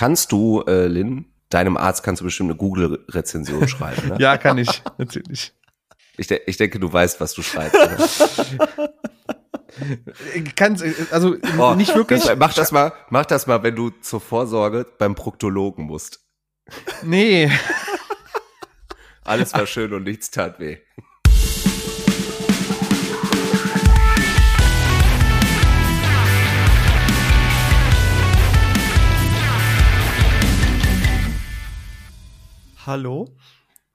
Kannst du, äh, Lynn, deinem Arzt kannst du bestimmt eine Google-Rezension schreiben, ne? Ja, kann ich, natürlich. Ich, de ich denke, du weißt, was du schreibst. Kannst, also Oh, nicht wirklich. Das, mach das mal, mach das mal, wenn du zur Vorsorge beim Proktologen musst. Nee. Alles war schön und nichts tat weh. Hallo?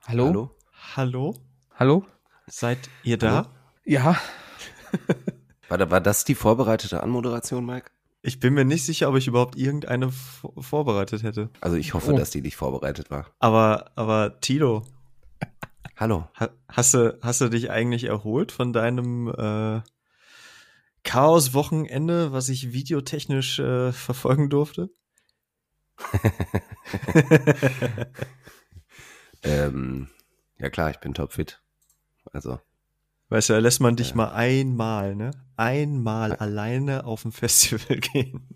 Hallo? Hallo? Hallo? Hallo? Seid ihr da? Ja. War, da- war das die vorbereitete Anmoderation, Mike? Ich bin mir nicht sicher, ob ich überhaupt irgendeine vorbereitet hätte. Also ich hoffe, Oh. dass die nicht vorbereitet war. Aber, aber Tilo, Hallo. ha hast du, hast du dich eigentlich erholt von deinem äh, Chaos-Wochenende, was ich videotechnisch äh, verfolgen durfte? Ähm, ja klar, ich bin topfit. Also, Weißt du, da lässt man dich Ja. mal einmal, ne? Einmal alleine auf ein Festival gehen.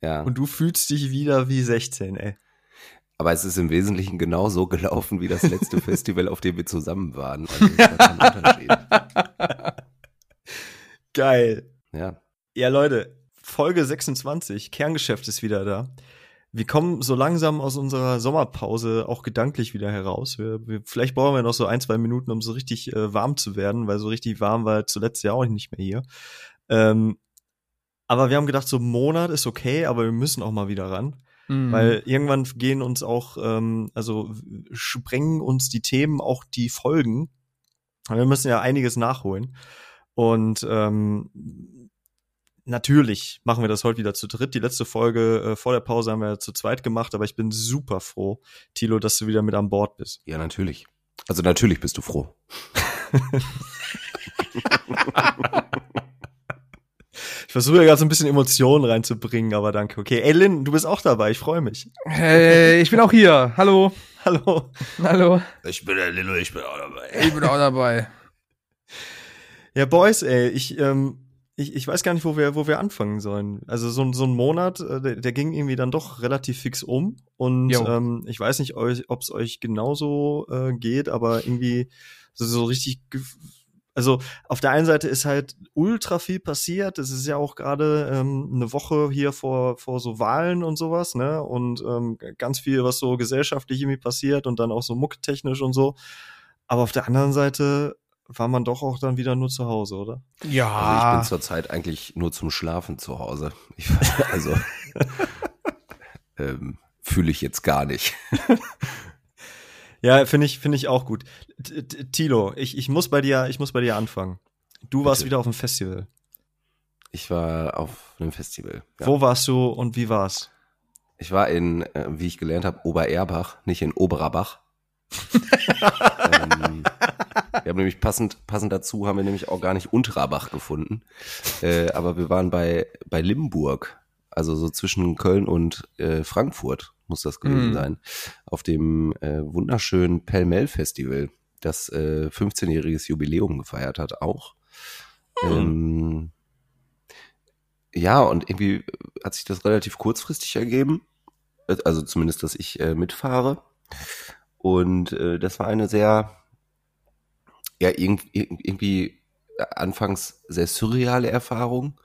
ja. Und du fühlst dich wieder wie 16, ey. Aber es ist im Wesentlichen genau so gelaufen wie das letzte Festival, auf dem wir zusammen waren. Also war. Geil. Ja. Ja, Leute, Folge 26, Kerngeschäft ist wieder da. Wir kommen so langsam aus unserer Sommerpause auch gedanklich wieder heraus. Wir, wir, vielleicht brauchen wir noch so ein, zwei Minuten, um so richtig äh, warm zu werden, weil so richtig warm war zuletzt ja auch nicht mehr hier. Ähm, aber wir haben gedacht, so ein Monat ist okay, aber wir müssen auch mal wieder ran. Mhm. Weil irgendwann gehen uns auch, ähm, also sprengen uns die Themen auch die Folgen. Wir müssen ja einiges nachholen. Und ähm, natürlich machen wir das heute wieder zu dritt. Die letzte Folge äh, vor der Pause haben wir zu zweit gemacht, aber ich bin super froh, Tilo, dass du wieder mit an Bord bist. Ja, natürlich. Also natürlich bist du froh. Ich versuche ja gerade so ein bisschen Emotionen reinzubringen, aber danke. Okay, ey Lynn, du bist auch dabei, ich freue mich. Hey, ich bin auch hier. Hallo. Hallo. Hallo. Ich bin der Lillo, ich bin auch dabei. Ich bin auch dabei. Ja, Boys, ey, ich, ähm, ich, ich weiß gar nicht, wo wir, wo wir anfangen sollen. Also so, ein- so ein Monat, äh, der, der ging irgendwie dann doch relativ fix um. Und ähm, ich weiß nicht, ob es euch genauso äh, geht, aber irgendwie so, so richtig. Also auf der einen Seite ist halt ultra viel passiert. Es ist ja auch gerade ähm, eine Woche hier vor, vor so Wahlen und sowas, ne? Und ähm, ganz viel, was so gesellschaftlich irgendwie passiert und dann auch so mucktechnisch und so. Aber auf der anderen Seite war man doch auch dann wieder nur zu Hause, oder? Ja. Also ich bin zurzeit eigentlich nur zum Schlafen zu Hause. Ich, also ähm, fühle ich jetzt gar nicht. Ja, finde ich, finde ich auch gut. T- T- Tilo, ich, ich muss bei dir, ich muss bei dir anfangen. Du warst Bitte. wieder auf dem Festival. Ich war auf einem Festival. Ja. Wo warst du und wie war's? Ich war in, äh, wie ich gelernt habe, Obererbach, nicht in Oberabach. ähm, wir haben nämlich passend, passend dazu haben wir nämlich auch gar nicht Unterabach gefunden. Äh, aber wir waren bei, bei Limburg, also so zwischen Köln und äh, Frankfurt muss das gewesen Mhm. sein, auf dem äh, wunderschönen Pellmell-Festival, das äh, 15-jähriges Jubiläum gefeiert hat auch. Ähm, ja, und irgendwie hat sich das relativ kurzfristig ergeben. Also zumindest, dass ich äh, mitfahre. Und äh, das war eine sehr, ja, irg irg irgendwie anfangs sehr surreale Erfahrung.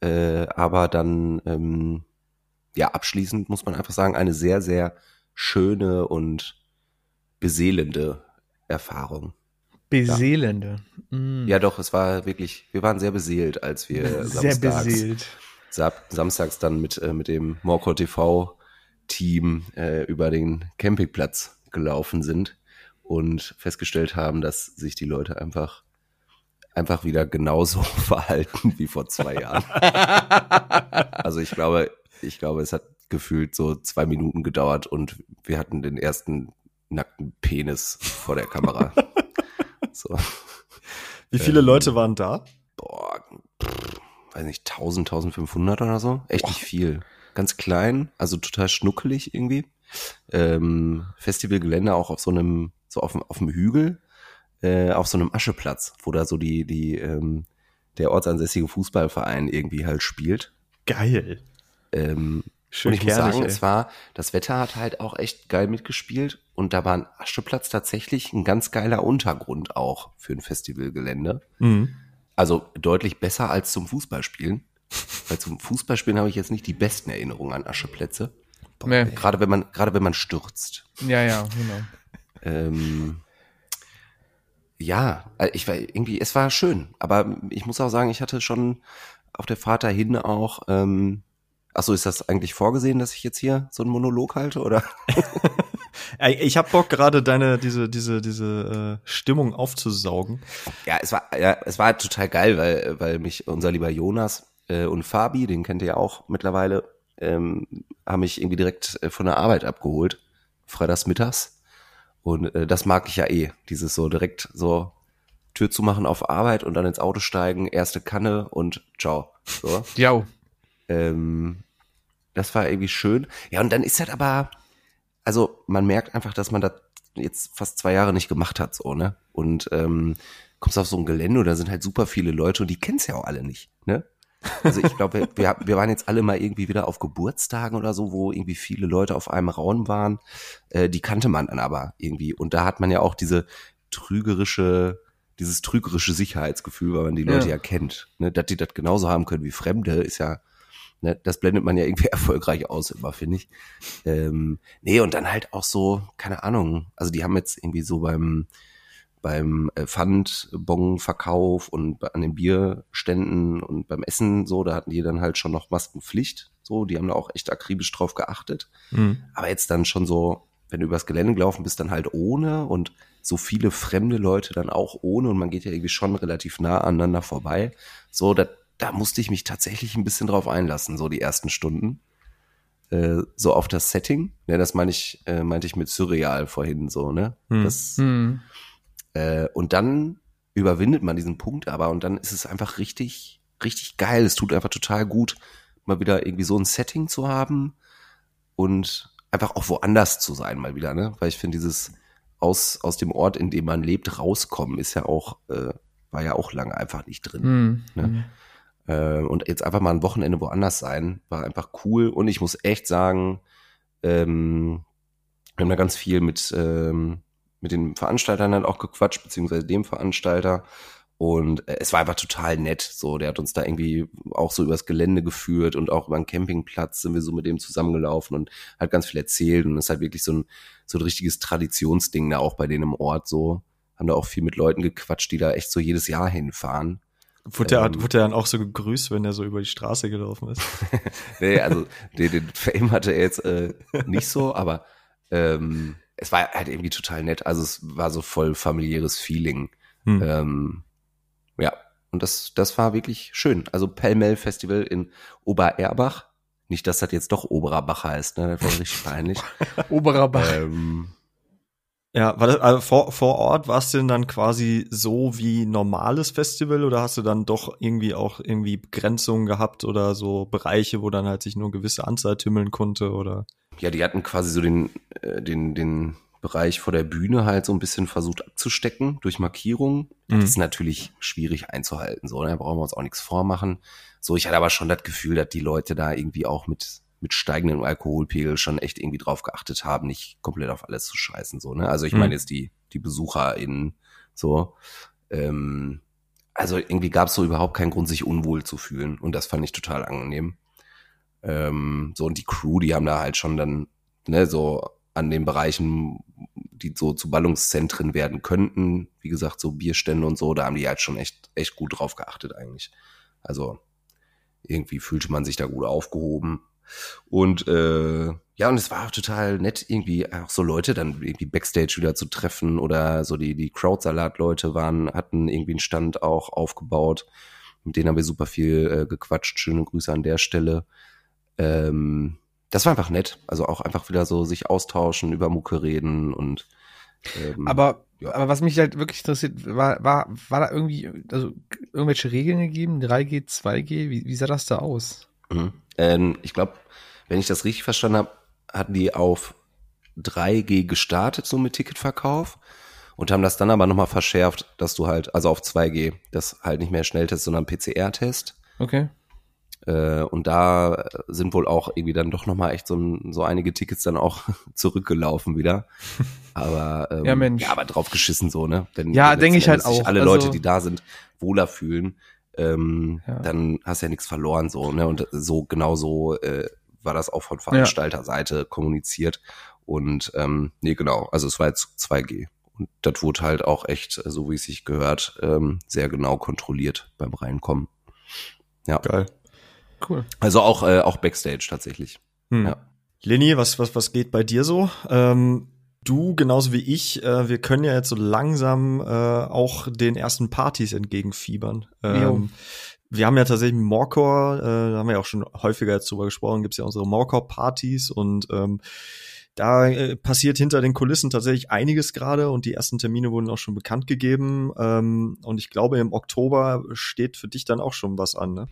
Äh, aber dann, ähm, ja, abschließend muss man einfach sagen, eine sehr, sehr schöne und beseelende Erfahrung. Beseelende. Mhm. Ja, doch, es war wirklich, wir waren sehr beseelt, als wir Sehr samstags, beseelt. Samstags dann mit, äh, mit dem Morco TV Team äh, über den Campingplatz gelaufen sind und festgestellt haben, dass sich die Leute einfach einfach wieder genauso verhalten wie vor zwei Jahren. Also ich glaube, ich glaube, es hat gefühlt so zwei Minuten gedauert und wir hatten den ersten nackten Penis vor der Kamera. So, Wie viele Ähm, Leute waren da? boah, pff, weiß nicht, 1000, 1500 oder so. Echt nicht viel. Ganz klein, also total schnuckelig irgendwie. Ähm, Festivalgelände auch auf so einem, so auf, dem- auf dem Hügel, äh, auf so einem Ascheplatz, wo da so die, die, ähm, der ortsansässige Fußballverein irgendwie halt spielt. Geil. Ähm, Schön und ich muss kernig, sagen, ey. es war, das Wetter hat halt auch echt geil mitgespielt und da war ein Ascheplatz tatsächlich ein ganz geiler Untergrund auch für ein Festivalgelände. Mhm. Also deutlich besser als zum Fußballspielen. Weil zum Fußballspielen habe ich jetzt nicht die besten Erinnerungen an Ascheplätze. Nee. Gerade wenn man, gerade wenn man stürzt. Ja, ja, genau. Ähm, ja, äh, ich war irgendwie, es war schön, aber ich muss auch sagen, ich hatte schon auf der Fahrt dahin auch, ähm, ach so, ist das eigentlich vorgesehen, dass ich jetzt hier so einen Monolog halte oder? Ich hab Bock gerade deine diese diese diese äh, Stimmung aufzusaugen. Ja, es war, ja, es war total geil, weil, weil mich unser lieber Jonas äh, und Fabi, den kennt ihr ja auch mittlerweile, ähm, haben mich irgendwie direkt äh, von der Arbeit abgeholt, freitags mittags. Und äh, das mag ich ja eh, dieses so direkt so Tür zu machen auf Arbeit und dann ins Auto steigen, erste Kanne und ciao. So. Ja, Ähm, das war irgendwie schön. Ja, und dann ist halt aber, also man merkt einfach, dass man das jetzt fast zwei Jahre nicht gemacht hat, so, ne? Und ähm, kommst auf so ein Gelände und da sind halt super viele Leute und die kennst ja auch alle nicht, ne? Also ich glaube, wir, wir, waren jetzt alle mal irgendwie wieder auf Geburtstagen oder so, wo irgendwie viele Leute auf einem Raum waren. Äh, die kannte man dann aber irgendwie. Und da hat man ja auch diese trügerische, dieses trügerische Sicherheitsgefühl, weil man die Leute Ja. ja, kennt. Ne? Dass die das genauso haben können wie Fremde, ist ja, ne, das blendet man ja irgendwie erfolgreich aus immer, finde ich. Ähm, nee, und dann halt auch so, keine Ahnung, also die haben jetzt irgendwie so beim, beim äh, Pfandbonverkauf und bei- an den Bierständen und beim Essen so, da hatten die dann halt schon noch Maskenpflicht. So, die haben da auch echt akribisch drauf geachtet. Mhm. Aber jetzt dann schon so, wenn du übers Gelände gelaufen bist, dann halt ohne und so viele fremde Leute dann auch ohne und man geht ja irgendwie schon relativ nah aneinander vorbei. So, da, da musste ich mich tatsächlich ein bisschen drauf einlassen, so die ersten Stunden. Äh, so auf das Setting. Ja, das meine ich, äh, meinte ich mit surreal vorhin so, ne? Hm. Das, hm. Äh, und dann überwindet man diesen Punkt aber und dann ist es einfach richtig, richtig geil. Es tut einfach total gut, mal wieder irgendwie so ein Setting zu haben und einfach auch woanders zu sein mal wieder, ne? Weil ich finde, dieses aus, aus dem Ort, in dem man lebt, rauskommen, ist ja auch, äh, war ja auch lange einfach nicht drin. Hm. Ne? Äh, und jetzt einfach mal ein Wochenende woanders sein, war einfach cool. Und ich muss echt sagen, ähm, wir haben da ganz viel mit, ähm, mit den Veranstaltern dann auch gequatscht, beziehungsweise dem Veranstalter. Und äh, es war einfach total nett. So, der hat uns da irgendwie auch so übers Gelände geführt und auch über einen Campingplatz sind wir so mit dem zusammengelaufen und hat ganz viel erzählt. Und es ist halt wirklich so ein, so ein richtiges Traditionsding da auch bei denen im Ort so. Haben da auch viel mit Leuten gequatscht, die da echt so jedes Jahr hinfahren. Wurde der, Ähm. wurde der dann auch so gegrüßt, wenn er so über die Straße gelaufen ist? Nee, also den, den Fame hatte er jetzt äh, nicht so, aber ähm, es war halt irgendwie total nett. Also es war so voll familiäres Feeling. Hm. Ähm, ja, und das, das war wirklich schön. Also Pellmell Festival in Obererbach. Nicht, dass das jetzt doch Oberer Bach heißt, ne? Das wäre richtig peinlich. Oberer Bach. ähm, Ja, war das, also vor, vor Ort war es denn dann quasi so wie normales Festival oder hast du dann doch irgendwie auch irgendwie Begrenzungen gehabt oder so Bereiche, wo dann halt sich nur gewisse Anzahl tümmeln konnte oder? ja, die hatten quasi so den, äh, den, den Bereich vor der Bühne halt so ein bisschen versucht abzustecken durch Markierungen. Mhm. Das ist natürlich schwierig einzuhalten, so, ne? da brauchen wir uns auch nichts vormachen. So, ich hatte aber schon das Gefühl, dass die Leute da irgendwie auch mit, mit steigendem Alkoholpegel schon echt irgendwie drauf geachtet haben, nicht komplett auf alles zu scheißen, so, ne? Also ich Mhm. meine jetzt die, die BesucherInnen, so, ähm, also irgendwie gab es so überhaupt keinen Grund, sich unwohl zu fühlen und das fand ich total angenehm. Ähm, so, und die Crew, die haben da halt schon dann, ne, so an den Bereichen, die so zu Ballungszentren werden könnten, wie gesagt, so Bierstände und so, da haben die halt schon echt, echt gut drauf geachtet eigentlich. Also irgendwie fühlte man sich da gut aufgehoben. Und äh, ja, und es war auch total nett, irgendwie auch so Leute dann irgendwie Backstage wieder zu treffen oder so die, die Krautsalat-Leute waren, hatten irgendwie einen Stand auch aufgebaut. Mit denen haben wir super viel äh, gequatscht. Schöne Grüße an der Stelle. Ähm, das war einfach nett. Also auch einfach wieder so sich austauschen, über Mucke reden und ähm, Aber, ja. aber was mich halt wirklich interessiert, war, war, war da irgendwie, also irgendwelche Regeln gegeben? 3G, 2G? Wie, wie sah das da aus? Mhm. Ähm, ich glaube, wenn ich das richtig verstanden habe, hatten die auf 3G gestartet, so mit Ticketverkauf und haben das dann aber nochmal verschärft, dass du halt, also auf 2G, das halt nicht mehr Schnelltest, sondern PCR-Test. Okay. Äh, und da sind wohl auch irgendwie dann doch nochmal echt so, so einige Tickets dann auch zurückgelaufen wieder. Aber, ähm, Ja, Mensch. ja, aber drauf geschissen so, ne? Wenn, Ja, wenn denk letzten ich halt auch. alle Also- Leute, die da sind, wohler fühlen, ähm, Ja. dann hast du ja nichts verloren so, ne? Und so genau so äh, war das auch von Veranstalterseite kommuniziert. Und ähm, nee, genau, also es war jetzt 2G. Und das wurde halt auch echt, äh, so wie es sich gehört, ähm, sehr genau kontrolliert beim Reinkommen. Ja. Geil. Cool. Also auch, äh, auch Backstage tatsächlich. Hm. Ja. Leni, was, was, was geht bei dir so? Ähm, du, genauso wie ich, äh, wir können ja jetzt so langsam äh, auch den ersten Partys entgegenfiebern. Ähm, wir haben ja tatsächlich Morcor, äh, da haben wir ja auch schon häufiger jetzt drüber gesprochen, gibt's ja unsere Morcor-Partys und ähm, da äh, passiert hinter den Kulissen tatsächlich einiges gerade und die ersten Termine wurden auch schon bekannt gegeben. Ähm, und ich glaube, im Oktober steht für dich dann auch schon was an, ne?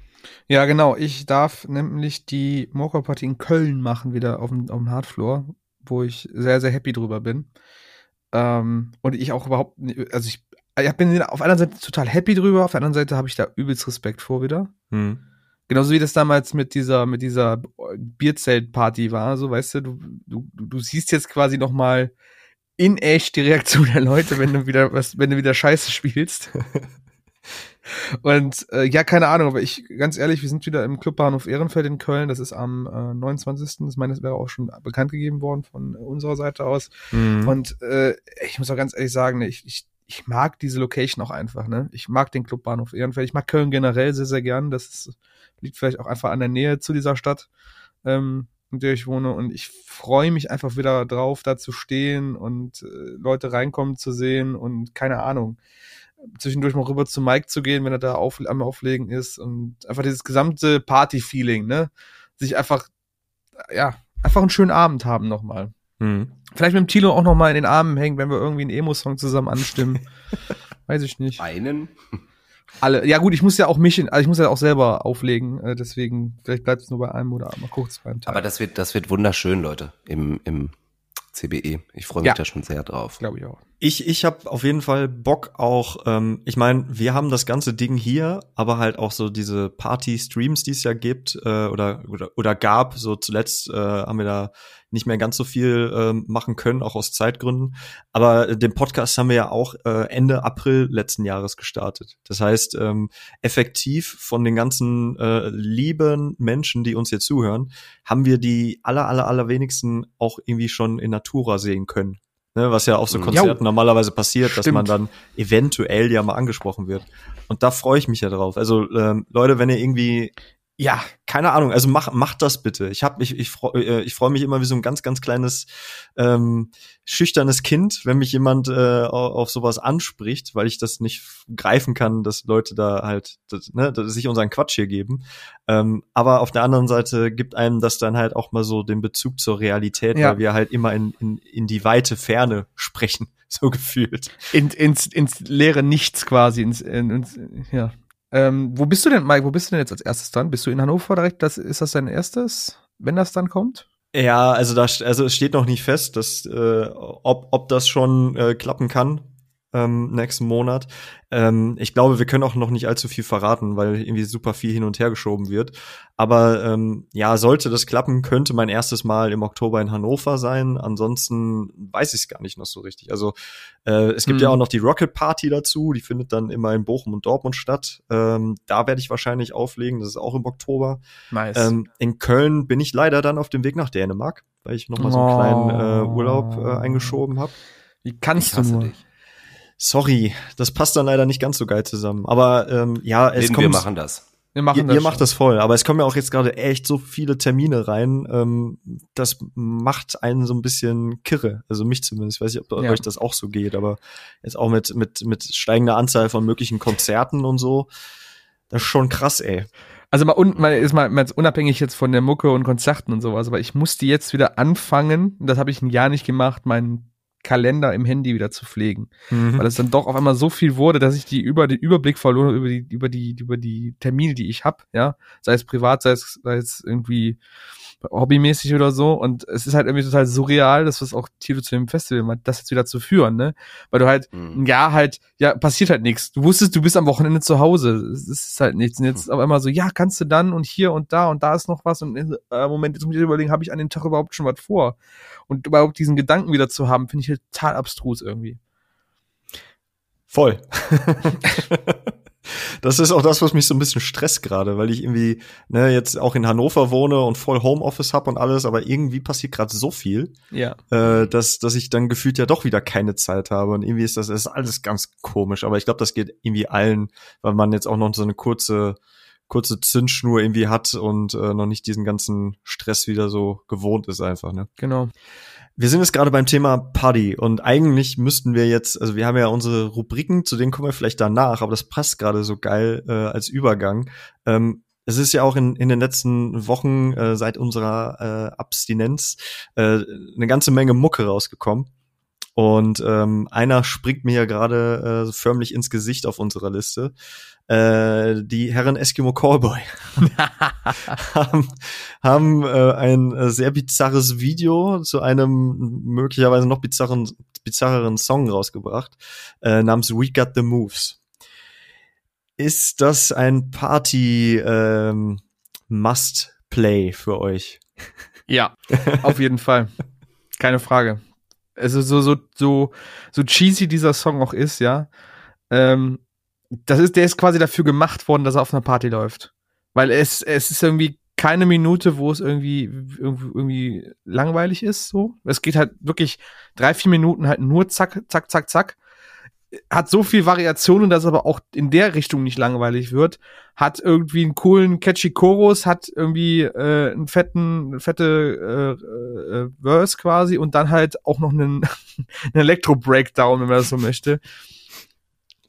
Ja, genau. Ich darf nämlich die Mocha-Party in Köln machen, wieder auf dem, auf dem Hardfloor, wo ich sehr, sehr happy drüber bin. Ähm, und ich auch überhaupt, also ich, ich bin auf einer Seite total happy drüber, auf der anderen Seite habe ich da übelst Respekt vor wieder. Hm. Genauso wie das damals mit dieser, mit dieser Bierzelt-Party war, so weißt du, du, du, du siehst jetzt quasi noch mal in echt die Reaktion der Leute, wenn du wieder was, wenn du wieder Scheiße spielst. Und äh, ja, keine Ahnung, aber ich, ganz ehrlich, wir sind wieder im Clubbahnhof Ehrenfeld in Köln. Das ist am äh, 29. Ich meine, das wäre auch schon bekannt gegeben worden von äh, unserer Seite aus. Hm. Und äh, ich muss auch ganz ehrlich sagen, ne, ich, ich, ich mag diese Location auch einfach. Ne? Ich mag den Clubbahnhof Ehrenfeld. Ich mag Köln generell sehr, sehr gern. Das ist, liegt vielleicht auch einfach an der Nähe zu dieser Stadt, ähm, in der ich wohne. Und ich freue mich einfach wieder drauf, da zu stehen und äh, Leute reinkommen zu sehen und keine Ahnung zwischendurch mal rüber zu Mike zu gehen, wenn er da auf, am Auflegen ist und einfach dieses gesamte Party-Feeling, ne? Sich einfach, ja, einfach einen schönen Abend haben nochmal. Hm. Vielleicht mit dem Tilo auch nochmal in den Armen hängen, wenn wir irgendwie einen Emo-Song zusammen anstimmen. Weiß ich nicht. Einen? Alle, ja gut, ich muss ja auch mich, in, also ich muss ja auch selber auflegen, äh, deswegen, vielleicht bleibt es nur bei einem oder mal kurz beim Tag. Aber das wird, das wird wunderschön, Leute, im, im CBE. Ich freue mich Ja. da schon sehr drauf. glaube ich auch. Ich, ich habe auf jeden Fall Bock auch, ähm, ich meine, wir haben das ganze Ding hier, aber halt auch so diese Party-Streams, die es ja gibt äh, oder, oder, oder gab. So zuletzt äh, haben wir da nicht mehr ganz so viel ähm, machen können, auch aus Zeitgründen. Aber äh, den Podcast haben wir ja auch äh, Ende April letzten Jahres gestartet. Das heißt, ähm, effektiv von den ganzen äh, lieben Menschen, die uns hier zuhören, haben wir die aller, aller, aller wenigsten auch irgendwie schon in Natura sehen können. Ne, was ja auf so Mhm. Konzerten normalerweise passiert, dass Stimmt. man dann eventuell ja mal angesprochen wird. Und da freue ich mich ja drauf. Also ähm, Leute, wenn ihr irgendwie Ja, keine Ahnung, also mach, macht das bitte. Ich hab mich, ich freue äh, ich freu mich immer wie so ein ganz, ganz kleines ähm, schüchternes Kind, wenn mich jemand äh, au- auf sowas anspricht, weil ich das nicht greifen kann, dass Leute da halt das, ne, dass sich unseren Quatsch hier geben. Ähm, aber auf der anderen Seite gibt einem das dann halt auch mal so den Bezug zur Realität, Ja. weil wir halt immer in, in, in die weite Ferne sprechen, so gefühlt. in, ins, ins leere Nichts quasi, ins, in, ins ja. Ähm, wo bist du denn, Mike, wo bist du denn jetzt als erstes dran? Bist du in Hannover direkt? Das, ist das dein erstes, wenn das dann kommt? Ja, also da, also es steht noch nicht fest, dass, äh, ob, ob das schon äh, klappen kann ähm, nächsten Monat. Ähm, ich glaube, wir können auch noch nicht allzu viel verraten, weil irgendwie super viel hin und her geschoben wird. Aber ähm, ja, sollte das klappen, könnte mein erstes Mal im Oktober in Hannover sein. Ansonsten weiß ich es gar nicht noch so richtig. Also äh, es gibt Hm. ja auch noch die Rocket Party dazu, die findet dann immer in Bochum und Dortmund statt. Ähm, da werde ich wahrscheinlich auflegen, das ist auch im Oktober. Nice. Ähm, in Köln bin ich leider dann auf dem Weg nach Dänemark, weil ich noch mal so einen kleinen äh, Oh. Urlaub äh, eingeschoben habe. Wie Ich kannst du hasse nur? dich. Sorry, das passt dann leider nicht ganz so geil zusammen. Aber ähm, ja, es Lin, kommt. wir machen das. Wir machen ihr, das ihr macht das voll, aber es kommen ja auch jetzt gerade echt so viele Termine rein. Ähm, das macht einen so ein bisschen kirre. Also mich zumindest. Ich weiß nicht, ob Ja. euch das auch so geht, aber jetzt auch mit, mit, mit steigender Anzahl von möglichen Konzerten und so. Das ist schon krass, ey. Also mal, un, mal, ist mal, mal jetzt unabhängig jetzt von der Mucke und Konzerten und sowas, aber ich musste jetzt wieder anfangen, und das habe ich ein Jahr nicht gemacht, meinen Kalender im Handy wieder zu pflegen. Mhm. Weil es dann doch auf einmal so viel wurde, dass ich die über den Überblick verloren über die, über die, über die Termine, die ich habe, ja. Sei es privat, sei es, sei es irgendwie hobbymäßig oder so. Und es ist halt irgendwie total surreal, dass was auch Tito zu dem Festival das jetzt wieder zu führen, ne? Weil du halt, mhm. ja, halt, ja, passiert halt nichts. Du wusstest, du bist am Wochenende zu Hause. Es ist halt nichts. Und jetzt mhm. auf einmal so, ja, kannst du dann und hier und da und da ist noch was. Und äh, Moment, jetzt muss ich überlegen, habe ich an dem Tag überhaupt schon was vor? Und überhaupt diesen Gedanken wieder zu haben, finde ich halt total abstrus irgendwie. Voll. Das ist auch das, was mich so ein bisschen stresst gerade, weil ich irgendwie ne, jetzt auch in Hannover wohne und voll Homeoffice hab und alles, aber irgendwie passiert gerade so viel, ja. äh, dass, dass ich dann gefühlt ja doch wieder keine Zeit habe. Und irgendwie ist das, das ist alles ganz komisch. Aber ich glaube, das geht irgendwie allen, weil man jetzt auch noch so eine kurze kurze Zündschnur irgendwie hat und äh, noch nicht diesen ganzen Stress wieder so gewohnt ist einfach, ne? Genau. Wir sind jetzt gerade beim Thema Party und eigentlich müssten wir jetzt, also wir haben ja unsere Rubriken, zu denen kommen wir vielleicht danach, aber das passt gerade so geil äh, als Übergang. Ähm, es ist ja auch in, in den letzten Wochen äh, seit unserer äh, Abstinenz äh, eine ganze Menge Mucke rausgekommen. Und ähm, einer springt mir ja gerade äh, förmlich ins Gesicht auf unserer Liste. Äh, die Herren Eskimo Callboy haben, haben äh, ein äh, sehr bizarres Video zu einem möglicherweise noch bizarren, bizarreren Song rausgebracht, äh, namens We Got the Moves. Ist das ein Party ähm, Must-Play für euch? Ja, auf jeden Fall. Keine Frage. Also so, so, so, so cheesy dieser Song auch ist, ja. Ähm, das ist, der ist quasi dafür gemacht worden, dass er auf einer Party läuft. Weil es, es ist irgendwie keine Minute, wo es irgendwie, irgendwie, irgendwie langweilig ist, so. Es geht halt wirklich drei, vier Minuten halt nur zack, zack, zack, zack. Hat so viel Variationen, dass aber auch in der Richtung nicht langweilig wird. Hat irgendwie einen coolen, catchy Chorus, hat irgendwie äh, einen fetten, fette äh, äh, Verse quasi und dann halt auch noch einen, einen Elektro-Breakdown, wenn man das so möchte.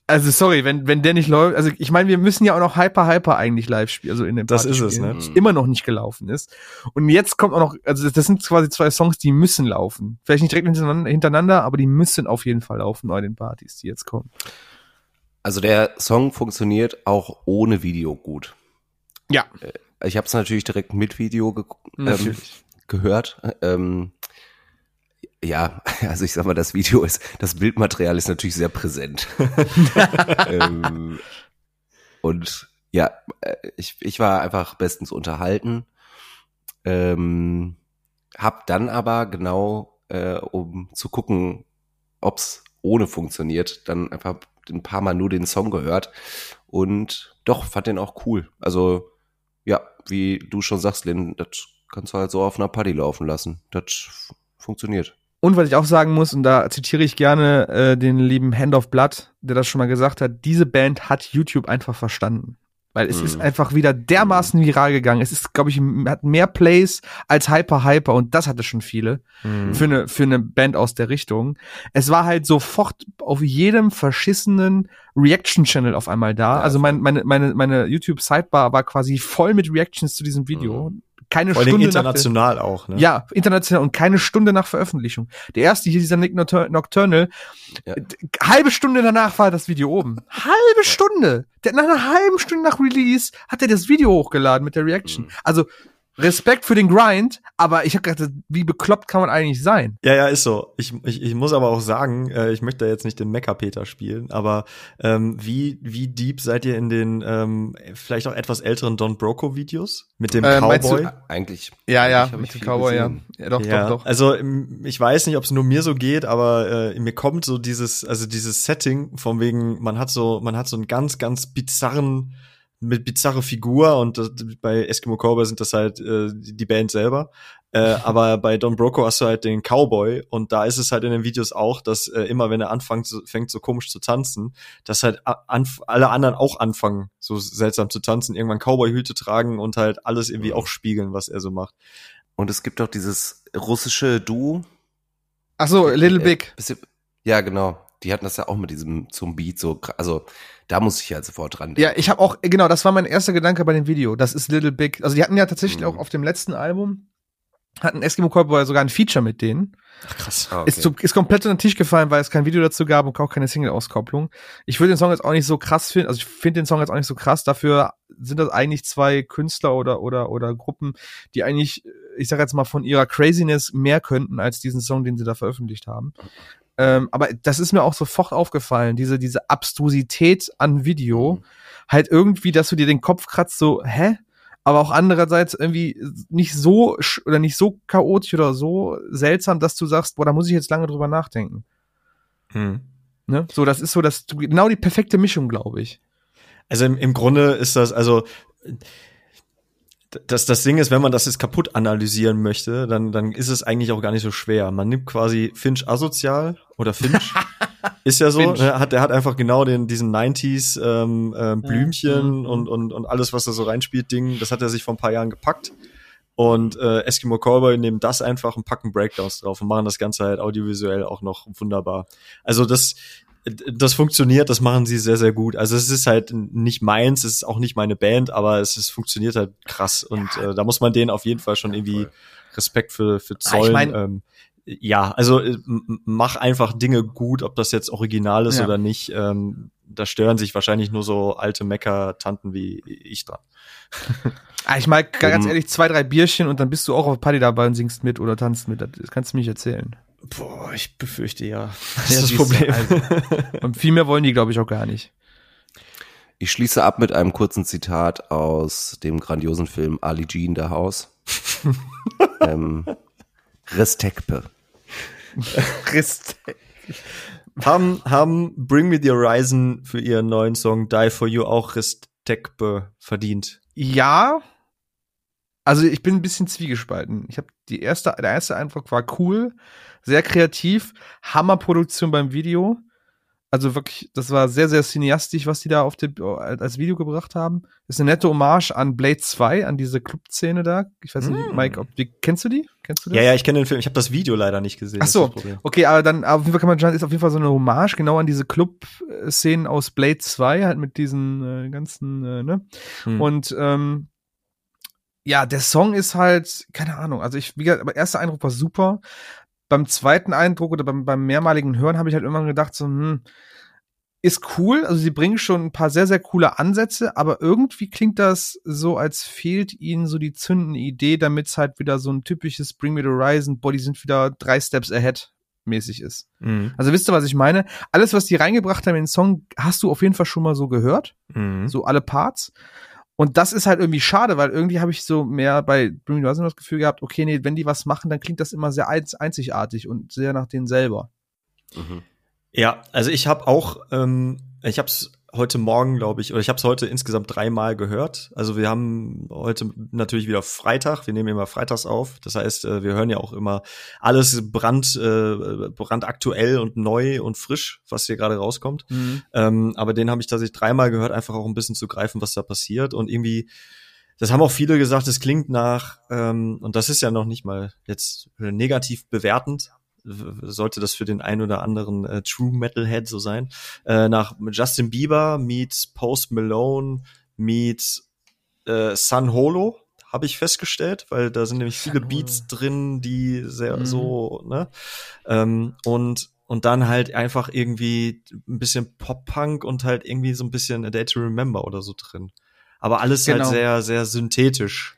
Also sorry, wenn wenn der nicht läuft, also ich meine, wir müssen ja auch noch Hyper Hyper eigentlich live spielen, also in dem Das ist es, ne? Immer noch nicht gelaufen ist. Und jetzt kommt auch noch, also das sind quasi zwei Songs, die müssen laufen. Vielleicht nicht direkt hintereinander, hintereinander aber die müssen auf jeden Fall laufen bei den Partys, die jetzt kommen. Also der Song funktioniert auch ohne Video gut. Ja. Äh, ich habe es natürlich direkt mit Video ge ähm, gehört. Ähm, ja, also ich sag mal, das Video ist, das Bildmaterial ist natürlich sehr präsent. ähm, und ja, äh, ich, ich war einfach bestens unterhalten. Ähm, hab dann aber genau, äh, um zu gucken, ob's ohne funktioniert, dann einfach ein paar Mal nur den Song gehört und doch, fand den auch cool. Also, ja, wie du schon sagst, Lynn, das kannst du halt so auf einer Party laufen lassen. Das funktioniert. Und was ich auch sagen muss, und da zitiere ich gerne äh, den lieben Hand of Blood, der das schon mal gesagt hat, diese Band hat YouTube einfach verstanden. Weil es mhm. ist einfach wieder dermaßen viral gegangen. Es ist, glaube ich, hat mehr Plays als Hyper Hyper und das hatte schon viele mhm. für eine für eine Band aus der Richtung. Es war halt sofort auf jedem verschissenen Reaction Channel auf einmal da. Ja, also mein, meine meine meine YouTube Sidebar war quasi voll mit Reactions zu diesem Video. Mhm keine Vor Stunde international nach, auch, ne? Ja, international und keine Stunde nach Veröffentlichung. Der erste hier, dieser Nick Nocturnal, ja. halbe Stunde danach war das Video oben. Halbe Stunde! Der, nach einer halben Stunde nach Release hat er das Video hochgeladen mit der Reaction. Mhm. Also Respekt für den Grind, aber ich habe gedacht, wie bekloppt kann man eigentlich sein? Ja, ja, ist so. Ich, ich, ich muss aber auch sagen, äh, ich möchte jetzt nicht den Mecha-Peter spielen, aber ähm, wie, wie deep seid ihr in den ähm, vielleicht auch etwas älteren Don Broco-Videos mit dem äh, Cowboy? Du, eigentlich. Ja, ja, mit dem Cowboy, ja. ja. Doch, ja. doch, doch. Also ich weiß nicht, ob es nur mir so geht, aber äh, mir kommt so dieses, also dieses Setting von wegen, man hat so, man hat so einen ganz, ganz bizarren mit bizarre Figur und das, bei Eskimo Cowboy sind das halt äh, die Band selber. Äh, aber bei Don Broco hast du halt den Cowboy und da ist es halt in den Videos auch, dass äh, immer wenn er anfängt, so, fängt so komisch zu tanzen, dass halt alle anderen auch anfangen, so seltsam zu tanzen, irgendwann Cowboy-Hüte tragen und halt alles irgendwie mhm. auch spiegeln, was er so macht. Und es gibt auch dieses russische Duo. Ach so, Little äh, Big. Ja, genau. Die hatten das ja auch mit diesem zum Beat so, also da muss ich ja sofort dran denken. Ja, ich habe auch, genau, das war mein erster Gedanke bei dem Video. Das ist Little Big. Also die hatten ja tatsächlich mhm. auch auf dem letzten Album hat ein Eskimo Callboy sogar ein Feature mit denen. Ach, krass. Ah, okay. Ist, zu, ist komplett unter den Tisch gefallen, weil es kein Video dazu gab und auch keine Single-Auskopplung. Ich würde den Song jetzt auch nicht so krass finden, also ich finde den Song jetzt auch nicht so krass, dafür sind das eigentlich zwei Künstler oder, oder, oder Gruppen, die eigentlich, ich sag jetzt mal, von ihrer Craziness mehr könnten als diesen Song, den sie da veröffentlicht haben. Ähm, aber das ist mir auch sofort aufgefallen, diese, diese Abstrusität an Video, Mhm. halt irgendwie, dass du dir den Kopf kratzt, so, hä? Aber auch andererseits irgendwie nicht so oder nicht so chaotisch oder so seltsam, dass du sagst, boah, da muss ich jetzt lange drüber nachdenken. Hm. Ne? So, das ist so das genau die perfekte Mischung, glaube ich. Also im, im Grunde ist das, also das, das Ding ist, wenn man das jetzt kaputt analysieren möchte, dann, dann ist es eigentlich auch gar nicht so schwer. Man nimmt quasi Finch asozial oder Finch. ist ja so, Finch. ne, hat, der hat einfach genau den, diesen 90s ähm, ähm, Blümchen Mhm. und, und, und alles, was da so reinspielt, Ding, das hat er sich vor ein paar Jahren gepackt. Und äh, Eskimo Callboy nehmen das einfach und packen Breakdowns drauf und machen das Ganze halt audiovisuell auch noch wunderbar. Also das, das funktioniert, das machen sie sehr, sehr gut. Also es ist halt nicht meins, es ist auch nicht meine Band, aber es ist, funktioniert halt krass. Und äh, da muss man denen auf jeden Fall schon irgendwie voll. Respekt für, für Ah, ich zollen. mein- ähm, ja, also äh, mach einfach Dinge gut, ob das jetzt original ist Ja. oder nicht. Ähm, da stören sich wahrscheinlich nur so alte Mecker-Tanten wie ich dran. Ah, ich mag ganz ehrlich zwei, drei Bierchen und dann bist du auch auf Party dabei und singst mit oder tanzt mit. Das kannst du mir nicht erzählen. Boah, ich befürchte ja. Das Ja, ist das Problem. also. Und viel mehr wollen die, glaube ich, auch gar nicht. Ich schließe ab mit einem kurzen Zitat aus dem grandiosen Film Ali G in the House. ähm, Respekte. Respekt. haben, haben Bring Me the Horizon für ihren neuen Song Die For You auch Respekt be- verdient. Ja. Also ich bin ein bisschen zwiegespalten. Ich habe die erste, der erste Eindruck war cool, sehr kreativ, Hammerproduktion beim Video. Also wirklich, das war sehr, sehr cineastisch, was die da auf dem, als Video gebracht haben. Das ist eine nette Hommage an Blade 2, an diese Club-Szene da. Ich weiß nicht, Mm. Mike, ob, wie, kennst du die? Kennst du das? Ja, ja, ich kenne den Film. Ich habe das Video leider nicht gesehen. Ach so. Okay, aber dann auf jeden Fall kann man sagen, ist auf jeden Fall so eine Hommage genau an diese Club-Szenen aus Blade 2, halt mit diesen äh, ganzen, äh, ne? Hm. Und ähm, ja, der Song ist halt, keine Ahnung, also ich, wie gesagt, aber erster Eindruck war super. Beim zweiten Eindruck oder beim, beim mehrmaligen Hören habe ich halt irgendwann gedacht, so, hm, ist cool, also sie bringen schon ein paar sehr, sehr coole Ansätze, aber irgendwie klingt das so, als fehlt ihnen so die zündende Idee, damit es halt wieder so ein typisches Bring Me the Horizon, Body sind wieder drei Steps ahead mäßig ist. Mhm. Also wisst ihr, was ich meine? Alles, was die reingebracht haben in den Song, hast du auf jeden Fall schon mal so gehört Mhm. so alle Parts. Und das ist halt irgendwie schade, weil irgendwie habe ich so mehr bei the Horizon das Gefühl gehabt, okay, nee, wenn die was machen, dann klingt das immer sehr einz einzigartig und sehr nach denen selber. Mhm. Ja, also ich habe auch, ähm, ich habe es heute Morgen, glaube ich, oder ich habe es heute insgesamt dreimal gehört. Also wir haben heute natürlich wieder Freitag, wir nehmen immer freitags auf. Das heißt, äh, wir hören ja auch immer alles brand, äh, brandaktuell und neu und frisch, was hier gerade rauskommt. Ähm, aber den habe ich tatsächlich dreimal gehört, einfach auch ein bisschen zu greifen, was da passiert. Und irgendwie, das haben auch viele gesagt, es klingt nach, ähm, und das ist ja noch nicht mal jetzt negativ bewertend, sollte das für den einen oder anderen äh, True Metalhead so sein, äh, nach Justin Bieber meets Post Malone meets äh, Sun Holo habe ich festgestellt, weil da sind nämlich viele Beats drin, die sehr Mhm. so, ne? Ähm, und und dann halt einfach irgendwie ein bisschen Pop-Punk und halt irgendwie so ein bisschen A Day to Remember oder so drin. Aber alles Genau. halt sehr, sehr synthetisch.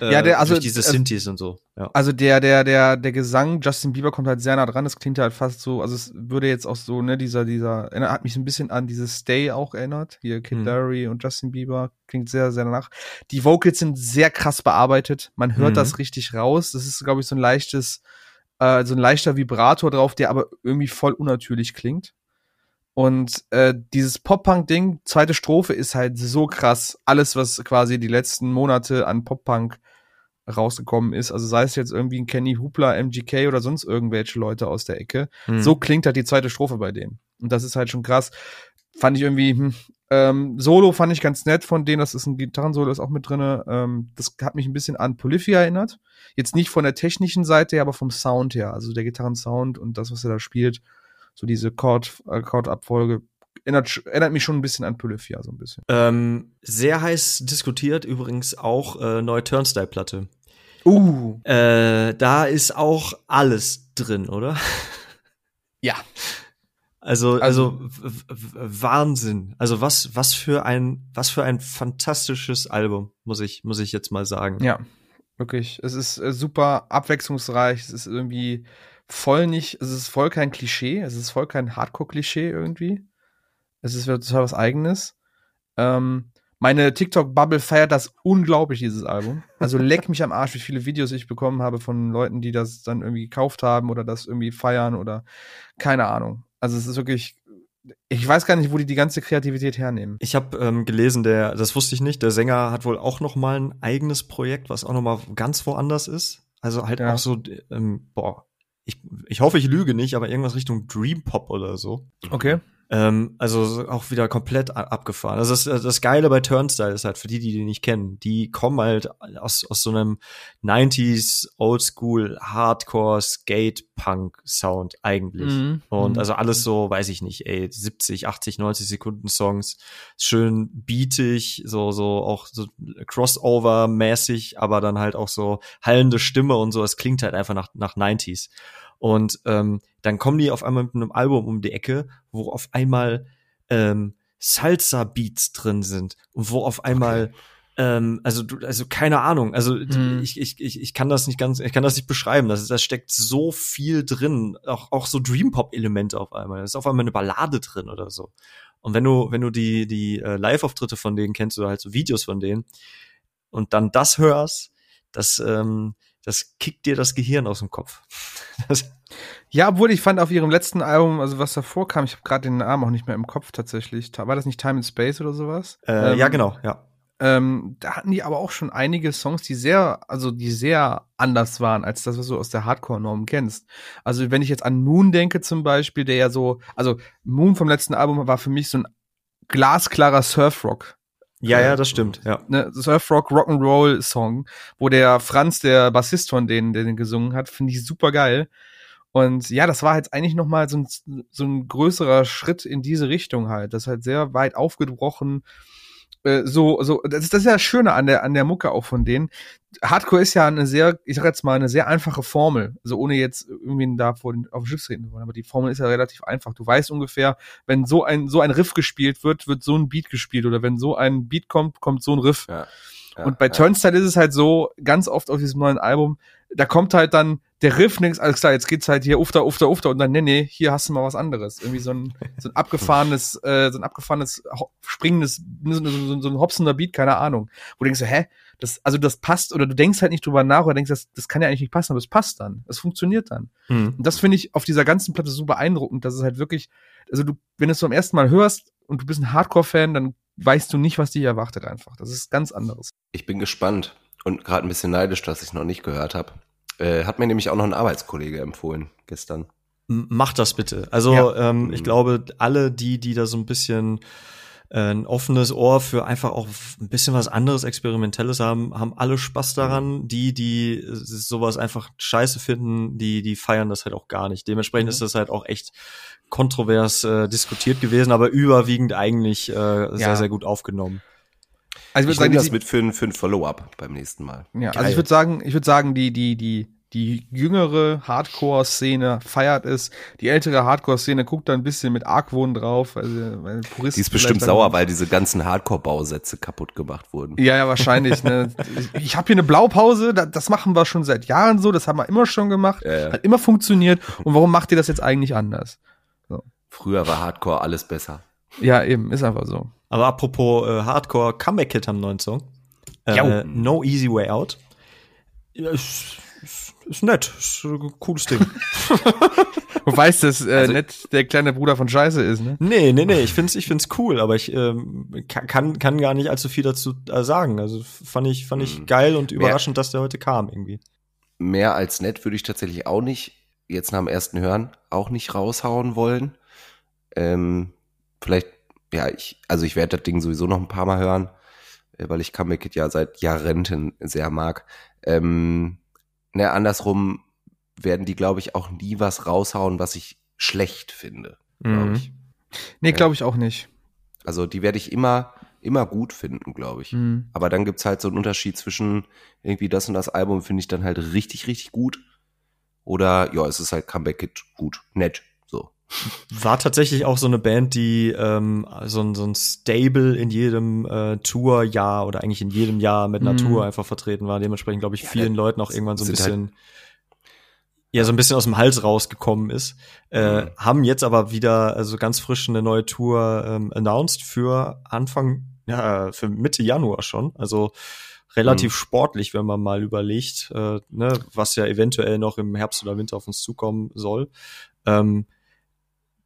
Äh, Ja, der- also- durch diese also- Synthes und so. Ja. Also der, der, der, der Gesang, Justin Bieber kommt halt sehr nah dran. Das klingt halt fast so, also es würde jetzt auch so, ne, dieser, dieser, hat mich so ein bisschen an dieses Stay auch erinnert. Hier Kid Mhm. Laroi und Justin Bieber klingt sehr, sehr danach. Die Vocals sind sehr krass bearbeitet. Man hört Mhm. das richtig raus. Das ist, glaube ich, so ein leichtes, äh, so ein leichter Vibrator drauf, der aber irgendwie voll unnatürlich klingt. Und äh, dieses Pop-Punk-Ding, zweite Strophe, ist halt so krass. Alles, was quasi die letzten Monate an Pop-Punk rausgekommen ist. Also sei es jetzt irgendwie ein Kenny Hoopla, MGK oder sonst irgendwelche Leute aus der Ecke. Hm. So klingt halt die zweite Strophe bei denen. Und das ist halt schon krass. Fand ich irgendwie, hm, ähm, Solo fand ich ganz nett von denen, das ist ein Gitarrensolo, ist auch mit drinne. Ähm, das hat mich ein bisschen an Polyphia erinnert. Jetzt nicht von der technischen Seite her, aber vom Sound her. Also der Gitarrensound und das, was er da spielt, so diese Chord, äh, Chordabfolge, erinnert, erinnert mich schon ein bisschen an Polyphia, so ein bisschen. Ähm, sehr heiß diskutiert übrigens auch äh, neue Turnstile-Platte. Uh. Äh, da ist auch alles drin, oder? Ja. Also, Also- also, Wahnsinn. Also was, was für ein, was für ein fantastisches Album, muss ich, muss ich jetzt mal sagen. Ja, wirklich. Es ist äh, super abwechslungsreich. Es ist irgendwie voll nicht, es ist voll kein Klischee. Es ist voll kein Hardcore-Klischee irgendwie. Es ist total was Eigenes. Ähm, meine TikTok-Bubble feiert das unglaublich, dieses Album. Also leck mich am Arsch, wie viele Videos ich bekommen habe von Leuten, die das dann irgendwie gekauft haben oder das irgendwie feiern oder keine Ahnung. Also es ist wirklich, ich weiß gar nicht, wo die die ganze Kreativität hernehmen. Ich habe ähm, gelesen, der, das wusste ich nicht, der Sänger hat wohl auch noch mal ein eigenes Projekt, was auch noch mal ganz woanders ist. Also halt Ja. auch so, ähm, boah, ich, ich hoffe, ich lüge nicht, aber irgendwas Richtung Dream Pop oder so. Okay. Ähm, also so auch wieder komplett abgefahren. Also das, das Geile bei Turnstyle ist halt, für die, die die nicht kennen, die kommen halt aus, aus so einem 90s Oldschool Hardcore Skate Punk Sound eigentlich. Mhm. Und Mhm. also alles so, weiß ich nicht, ey, 70, 80, 90 Sekunden Songs, schön beatig, so, so auch so Crossover-mäßig, aber dann halt auch so hallende Stimme und so, es klingt halt einfach nach, nach 90s. Und ähm, dann kommen die auf einmal mit einem Album um die Ecke, wo auf einmal ähm, Salsa-Beats drin sind und wo auf einmal ähm, also du, also keine Ahnung, also Mhm. ich, ich, ich, ich kann das nicht ganz, ich kann das nicht beschreiben. Das, da steckt so viel drin, auch, auch so Dream Pop Elemente auf einmal. Da ist auf einmal eine Ballade drin oder so. Und wenn du, wenn du die, die äh, Live-Auftritte von denen kennst oder halt so Videos von denen und dann das hörst, das, ähm, das kickt dir das Gehirn aus dem Kopf. Das, Ja, obwohl ich fand auf ihrem letzten Album, also was davor kam, ich habe gerade den Namen auch nicht mehr im Kopf tatsächlich. War das nicht Time and Space oder sowas? äh, Ähm, ja, genau, ja. Ähm, da hatten die aber auch schon einige Songs, die sehr, also die sehr anders waren als das, was du aus der Hardcore-Norm kennst. Also wenn ich jetzt an Moon denke zum Beispiel, der ja so, also Moon vom letzten Album war für mich so ein glasklarer Surfrock. Ja, ja, das stimmt, ja. ne, Surfrock Rock'n'Roll Song, wo der Franz, der Bassist von denen, der den gesungen hat, finde ich super geil. Und ja, das war jetzt eigentlich noch mal so ein, so ein größerer Schritt in diese Richtung halt. Das ist halt sehr weit aufgebrochen. Äh, so, so, das ist das ist ja das Schöne an der, an der Mucke auch von denen. Hardcore ist ja eine sehr, ich sag jetzt mal, eine sehr einfache Formel. Also ohne jetzt irgendwie da vor den, auf den Schiff reden zu wollen. Aber die Formel ist ja relativ einfach. Du weißt ungefähr, wenn so ein, so ein Riff gespielt wird, wird so ein Beat gespielt. Oder wenn so ein Beat kommt, kommt so ein Riff. Ja. Ja, und bei ja. Turnstile ist es halt so, ganz oft auf diesem neuen Album, da kommt halt dann der Riff, nix, alles klar, jetzt geht's halt hier ufter, ufter, ufter und dann, nee, nee, hier hast du mal was anderes. Irgendwie so ein, so ein abgefahrenes, äh, so ein abgefahrenes, springendes, so, so, so, so ein hopsender Beat, keine Ahnung. Wo du denkst, hä, das, also das passt, oder du denkst halt nicht drüber nach, oder denkst, das, das kann ja eigentlich nicht passen, aber es passt dann. Es funktioniert dann. Mhm. Und das finde ich auf dieser ganzen Platte so beeindruckend, dass es halt wirklich, also du, wenn du es zum ersten Mal hörst und du bist ein Hardcore-Fan, dann weißt du nicht, was dich erwartet einfach. Das ist ganz anderes. Ich bin gespannt und gerade ein bisschen neidisch, dass ich noch nicht gehört habe. Äh, hat mir nämlich auch noch ein Arbeitskollege empfohlen gestern. Macht das bitte. Also Ja. ähm, ich Mhm. glaube, alle die, die da so ein bisschen äh, ein offenes Ohr für einfach auch ein bisschen was anderes, Experimentelles haben, haben alle Spaß daran. Die, die sowas einfach scheiße finden, die, die feiern das halt auch gar nicht. Dementsprechend Mhm. ist das halt auch echt kontrovers äh, diskutiert gewesen, aber überwiegend eigentlich äh, sehr, sehr gut aufgenommen. Also Ich nehme das die, mit für ein, für ein Follow-up beim nächsten Mal. ja, also Geil. ich würde sagen, ich würde sagen, die, die, die, die jüngere Hardcore-Szene feiert es. Die ältere Hardcore-Szene guckt da ein bisschen mit Argwohn drauf. Also, weil Puristen Die ist bestimmt sauer, sagen- weil diese ganzen Hardcore-Bausätze kaputt gemacht wurden. Ja, ja, wahrscheinlich. Ne? Ich habe hier eine Blaupause, da- das machen wir schon seit Jahren so, das haben wir immer schon gemacht, Ja, ja. hat immer funktioniert. Und warum macht ihr das jetzt eigentlich anders? Früher war Hardcore alles besser. Ja, eben, ist einfach so. Aber apropos äh, Hardcore Comeback Kid haben einen neuen Song. Äh, no Easy Way Out. Ja, ist, ist, ist nett, ist ein cooles Ding. Du weißt, dass äh, Also- nett der kleine Bruder von Scheiße ist, ne? Nee, nee, nee, ich find's, ich find's cool, aber ich ähm, kann- kann, gar nicht allzu viel dazu äh, sagen. Also fand ich, fand ich Mhm. geil und überraschend, dass der heute kam irgendwie. Mehr als nett würde ich tatsächlich auch nicht, jetzt nach dem ersten Hören, auch nicht raushauen wollen. Ähm, vielleicht, ja, ich, also ich werde das Ding sowieso noch ein paar Mal hören, äh, weil ich Comeback Kid ja seit Jahrzehnten sehr mag. Ähm, ne, andersrum werden die, glaube ich, auch nie was raushauen, was ich schlecht finde, glaube Mhm. ich. Nee, glaube ich auch nicht. Also die werde ich immer, immer gut finden, glaube ich. Mhm. Aber dann gibt's halt so einen Unterschied zwischen irgendwie das und das Album finde ich dann halt richtig, richtig gut. Oder ja, es ist halt Comeback Kid gut, nett. War tatsächlich auch so eine Band, die ähm, so, ein, so ein Stable in jedem äh, Tourjahr oder eigentlich in jedem Jahr mit einer Mhm. Tour einfach vertreten war. Dementsprechend, glaube ich, Ja, vielen Leuten auch irgendwann so ein halt- bisschen ja, so ein bisschen aus dem Hals rausgekommen ist. Äh, Mhm. Haben jetzt aber wieder also ganz frisch eine neue Tour ähm, announced für Anfang, ja, für Mitte Januar schon. Also relativ Mhm. sportlich, wenn man mal überlegt, äh, ne, was ja eventuell noch im Herbst oder Winter auf uns zukommen soll. Ähm,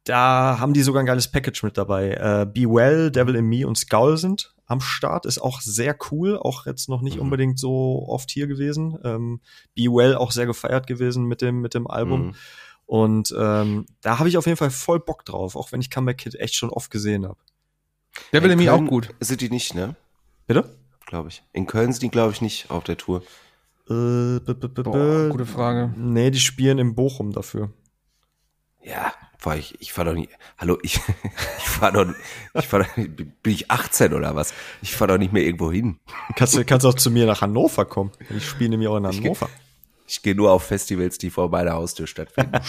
da haben die sogar ein geiles Package mit dabei. Äh, Be Well, Devil in Me und Skull sind am Start. Ist auch sehr cool. Auch jetzt noch nicht Mhm. unbedingt so oft hier gewesen. Ähm, Be Well auch sehr gefeiert gewesen mit dem, mit dem Album. Mhm. Und ähm, da habe ich auf jeden Fall voll Bock drauf, auch wenn ich Comeback Kid echt schon oft gesehen habe. Der will In mir auch gut. Sind die nicht, ne? Bitte? Glaube ich. In Köln sind die, glaube ich, nicht auf der Tour. Äh, b -b -b Boah, -b gute Frage. Nee, die spielen in Bochum dafür. Ja, fahr ich, ich fahr doch nicht. Hallo, ich, ich fahr doch, ich fahr doch, bin ich 18 oder was? Ich fahr doch nicht mehr irgendwo hin. Kannst du kannst auch zu mir nach Hannover kommen. Ich spiele nämlich auch in Hannover. Ich gehe nur auf Festivals, die vor meiner Haustür stattfinden.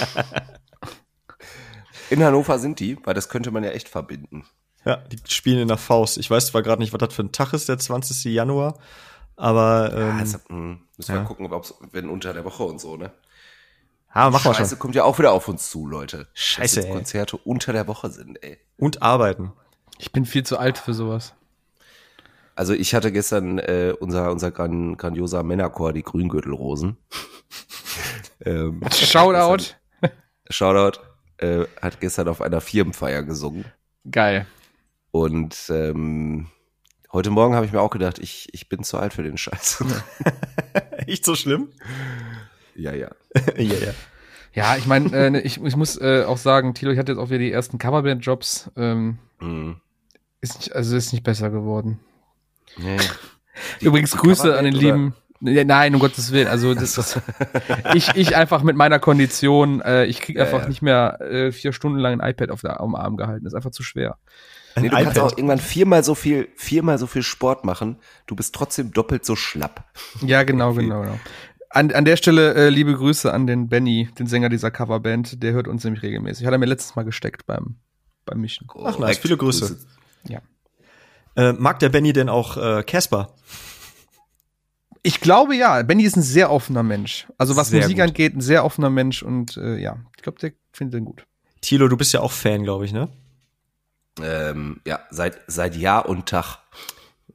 In Hannover sind die, weil das könnte man ja echt verbinden. Ja, die spielen in der Faust. Ich weiß zwar gerade nicht, was das für ein Tag ist, der 20. Januar, aber ähm, Also, mh, müssen ja. wir gucken, ob's, wenn unter der Woche und so, ne? Ah, machen wir Scheiße schon. kommt ja auch wieder auf uns zu, Leute. Scheiße, Dass jetzt ey. Konzerte unter der Woche sind, ey. Und arbeiten. Ich bin viel zu alt für sowas. Also ich hatte gestern äh, unser, unser gran, grandioser Männerchor, die Grüngürtelrosen. ähm, Shoutout. Shoutout, äh, hat gestern auf einer Firmenfeier gesungen. Geil. Und ähm, heute Morgen habe ich mir auch gedacht, ich, ich bin zu alt für den Scheiß. Echt so schlimm? Ja, ja. ja, ja. Ja, ich meine, äh, ne, ich, ich muss äh, auch sagen, Tilo, ich hatte jetzt auch wieder die ersten Coverband-Jobs. Ähm, Mhm. ist nicht, also ist nicht besser geworden. Nee. Übrigens die Grüße an den Coverband lieben. Nee, Nein, um Gottes Willen. Also das, das, ich, ich einfach mit meiner Kondition, äh, ich krieg Ja, einfach ja. nicht mehr äh, vier Stunden lang ein iPad auf der, am Arm gehalten. Das ist einfach zu schwer. Ein Nee, du kannst iPad. auch irgendwann viermal so viel, viermal so viel Sport machen. Du bist trotzdem doppelt so schlapp. Ja, genau, genau, genau. An, an der Stelle äh, liebe Grüße an den Benny, den Sänger dieser Coverband. Der hört uns nämlich regelmäßig. Hat er mir letztes Mal gesteckt beim, beim Mischen. Ach, nice. Viele Grüße. Ja. Äh, mag der Benny denn auch äh, Casper? Ich glaube ja, Benny ist ein sehr offener Mensch. Also was Sehr Musik gut. angeht, ein sehr offener Mensch und äh, ja, ich glaube, der findet den gut. Tilo, du bist ja auch Fan, glaube ich, ne? Ähm, ja, seit, seit Jahr und Tag.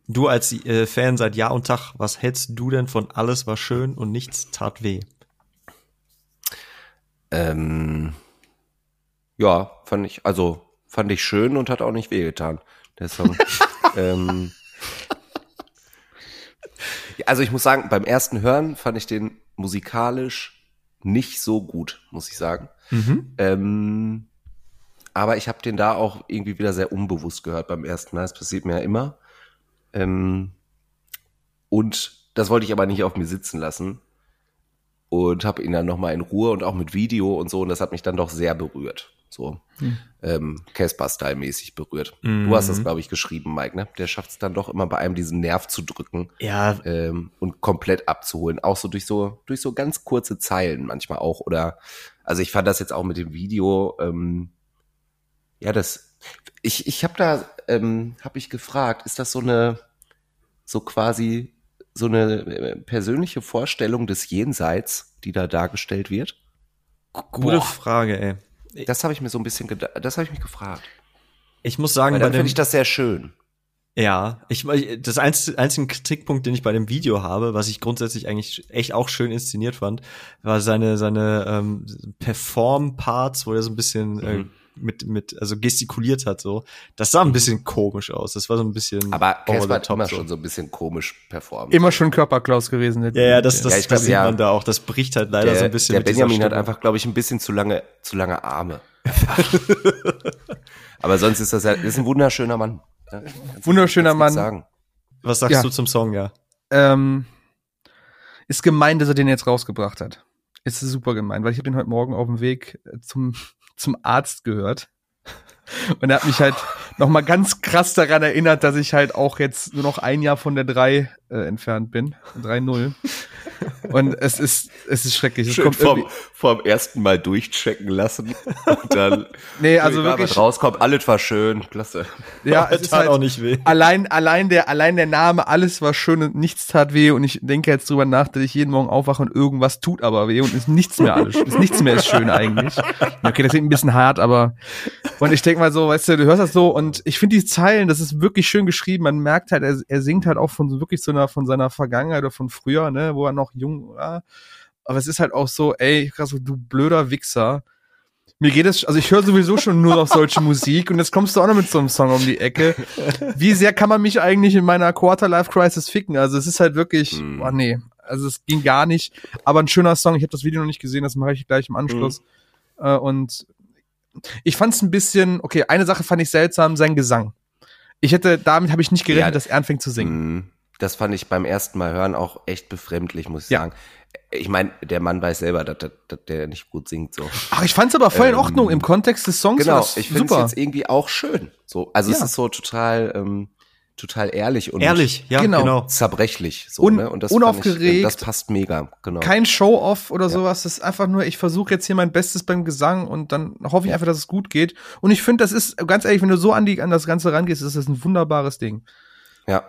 Du als äh, Fan seit Jahr und Tag, was hältst du denn von alles war schön und nichts tat weh? Ähm, ja, fand ich, also fand ich schön und hat auch nicht wehgetan, der Song. ähm, also ich muss sagen, beim ersten Hören fand ich den musikalisch nicht so gut, muss ich sagen. Mhm. Ähm, aber ich habe den da auch irgendwie wieder sehr unbewusst gehört beim ersten Mal. Das passiert mir ja immer. Ähm, und das wollte ich aber nicht auf mir sitzen lassen. Und habe ihn dann nochmal in Ruhe und auch mit Video und so. Und das hat mich dann doch sehr berührt. So Hm. ähm, Casper-Style-mäßig berührt. Mhm. Du hast das, glaube ich, geschrieben, Mike, ne? Der schafft es dann doch immer bei einem diesen Nerv zu drücken Ja, ähm, und komplett abzuholen. Auch so durch so durch so ganz kurze Zeilen manchmal auch. Oder also ich fand das jetzt auch mit dem Video. Ähm, ja, das. Ich ich habe da ähm, habe ich gefragt, ist das so eine so quasi so eine äh, persönliche Vorstellung des Jenseits, die da dargestellt wird? gute Boah. Frage, ey. Das habe ich mir so ein bisschen gedacht. Das habe ich mich gefragt. Ich muss sagen, Weil dann finde ich das sehr schön. Ja, ich das einzige, einzige Kritikpunkt, den ich bei dem Video habe, was ich grundsätzlich eigentlich echt auch schön inszeniert fand, war seine seine ähm, Perform-Parts, wo er so ein bisschen äh, Mhm. Mit mit also gestikuliert hat so. Das sah ein bisschen komisch aus. Das war so ein bisschen Aber Casper hat top immer so. schon so ein bisschen komisch performt. Immer schon Körperklaus gewesen. Ja, ja, das, das, Ja, ich das glaub, sieht ja. man da auch. Das bricht halt leider der, so ein bisschen der Benjamin hat einfach, glaube ich, ein bisschen zu lange, zu lange Arme. Aber sonst ist das ja, ist ein wunderschöner Mann. Ja, Wunderschöner Mann. Sagen. Was sagst Ja. du zum Song, ja? Ähm, ist gemein, dass er den jetzt rausgebracht hat. Ist super gemein, weil ich habe den heute Morgen auf dem Weg zum, zum Arzt gehört. Und er hat mich halt, noch mal ganz krass daran erinnert, dass ich halt auch jetzt nur noch ein Jahr von der 3 äh, entfernt bin. 3-0. Und es ist, es ist schrecklich. Es Schön kommt vom, vom ersten Mal durchchecken lassen und dann Nee, also wirklich- rauskommt, alles war schön, klasse. ja, es es tat halt, auch nicht weh. allein, allein der, allein der Name, alles war schön und nichts tat weh und ich denke jetzt drüber nach, dass ich jeden Morgen aufwache und irgendwas tut aber weh und ist nichts mehr alles, ist nichts mehr ist schön eigentlich. Okay, das klingt ein bisschen hart, aber und ich denke mal so, weißt du, du hörst das so und ich finde die Zeilen, das ist wirklich schön geschrieben. Man merkt halt, er, er singt halt auch von so wirklich so einer von seiner Vergangenheit oder von früher, ne, wo er noch jung war. Aber es ist halt auch so, ey, krass, so, du blöder Wichser. Mir geht es, also ich höre sowieso schon nur noch solche Musik und jetzt kommst du auch noch mit so einem Song um die Ecke. Wie sehr kann man mich eigentlich in meiner Quarter-Life-Crisis ficken? Also es ist halt wirklich, Hm. oh nee, also es ging gar nicht. Aber ein schöner Song, ich habe das Video noch nicht gesehen, das mache ich gleich im Anschluss. Äh, und ich fand es ein bisschen, okay, eine Sache fand ich seltsam, sein Gesang. Ich hätte, damit habe ich nicht gerechnet, Ja. dass er anfängt zu singen. Das fand ich beim ersten Mal hören auch echt befremdlich, muss ich Ja. sagen. Ich meine, der Mann weiß selber, dass, dass, dass der nicht gut singt. So. Ach, ich fand's aber voll in Ähm, Ordnung. Im Kontext des Songs Genau, ich finde es jetzt irgendwie auch schön. So, also es Ja. ist so total, ähm, total ehrlich und Ehrlich, ja, Genau. genau. zerbrechlich. So, Un- ne? Und das unaufgeregt. Fand ich, das passt mega, genau. Kein Show-off oder sowas. Das ist einfach nur, ich versuche jetzt hier mein Bestes beim Gesang und dann hoffe ich einfach, dass es gut geht. Und ich finde, das ist, ganz ehrlich, wenn du so an, die, an das Ganze rangehst, ist das ein wunderbares Ding. Ja.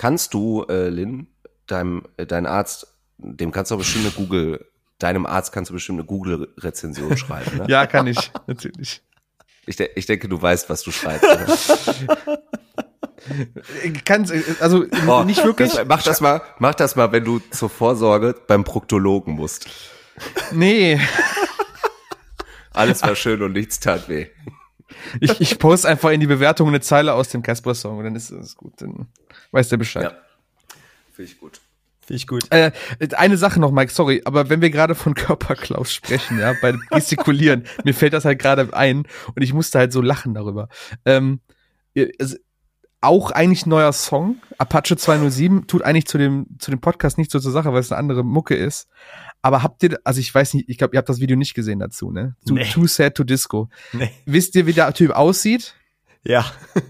Kannst du, äh, Lynn, deinem, äh, dein Arzt, dem kannst du bestimmt eine Google, deinem Arzt kannst du bestimmt eine Google-Rezension schreiben, ne? Ja, kann ich, natürlich. Ich, de ich denke, du weißt, was du schreibst. oder? Kann, also Oh, nicht wirklich. Das, mach das mal, mach das mal, wenn du zur Vorsorge beim Proktologen musst. Nee. Alles war schön und nichts tat weh. Ich, ich poste einfach in die Bewertung eine Zeile aus dem Casper-Song und dann ist es gut. Dann weiß der Bescheid. Ja. Finde ich gut. Finde ich gut. Äh, eine Sache noch, Mike, sorry, aber wenn wir gerade von Körperklaus sprechen, ja, bei Gestikulieren, mir fällt das halt gerade ein und ich musste halt so lachen darüber. Ähm, es, auch eigentlich ein neuer Song, Apache 207, tut eigentlich zu dem, zu dem Podcast nicht so zur Sache, weil es eine andere Mucke ist. Aber habt ihr, also ich weiß nicht, ich glaube, ihr habt das Video nicht gesehen dazu, ne? Too, Nee. too Sad to Disco. Nee. Wisst ihr, wie der Typ aussieht? Ja.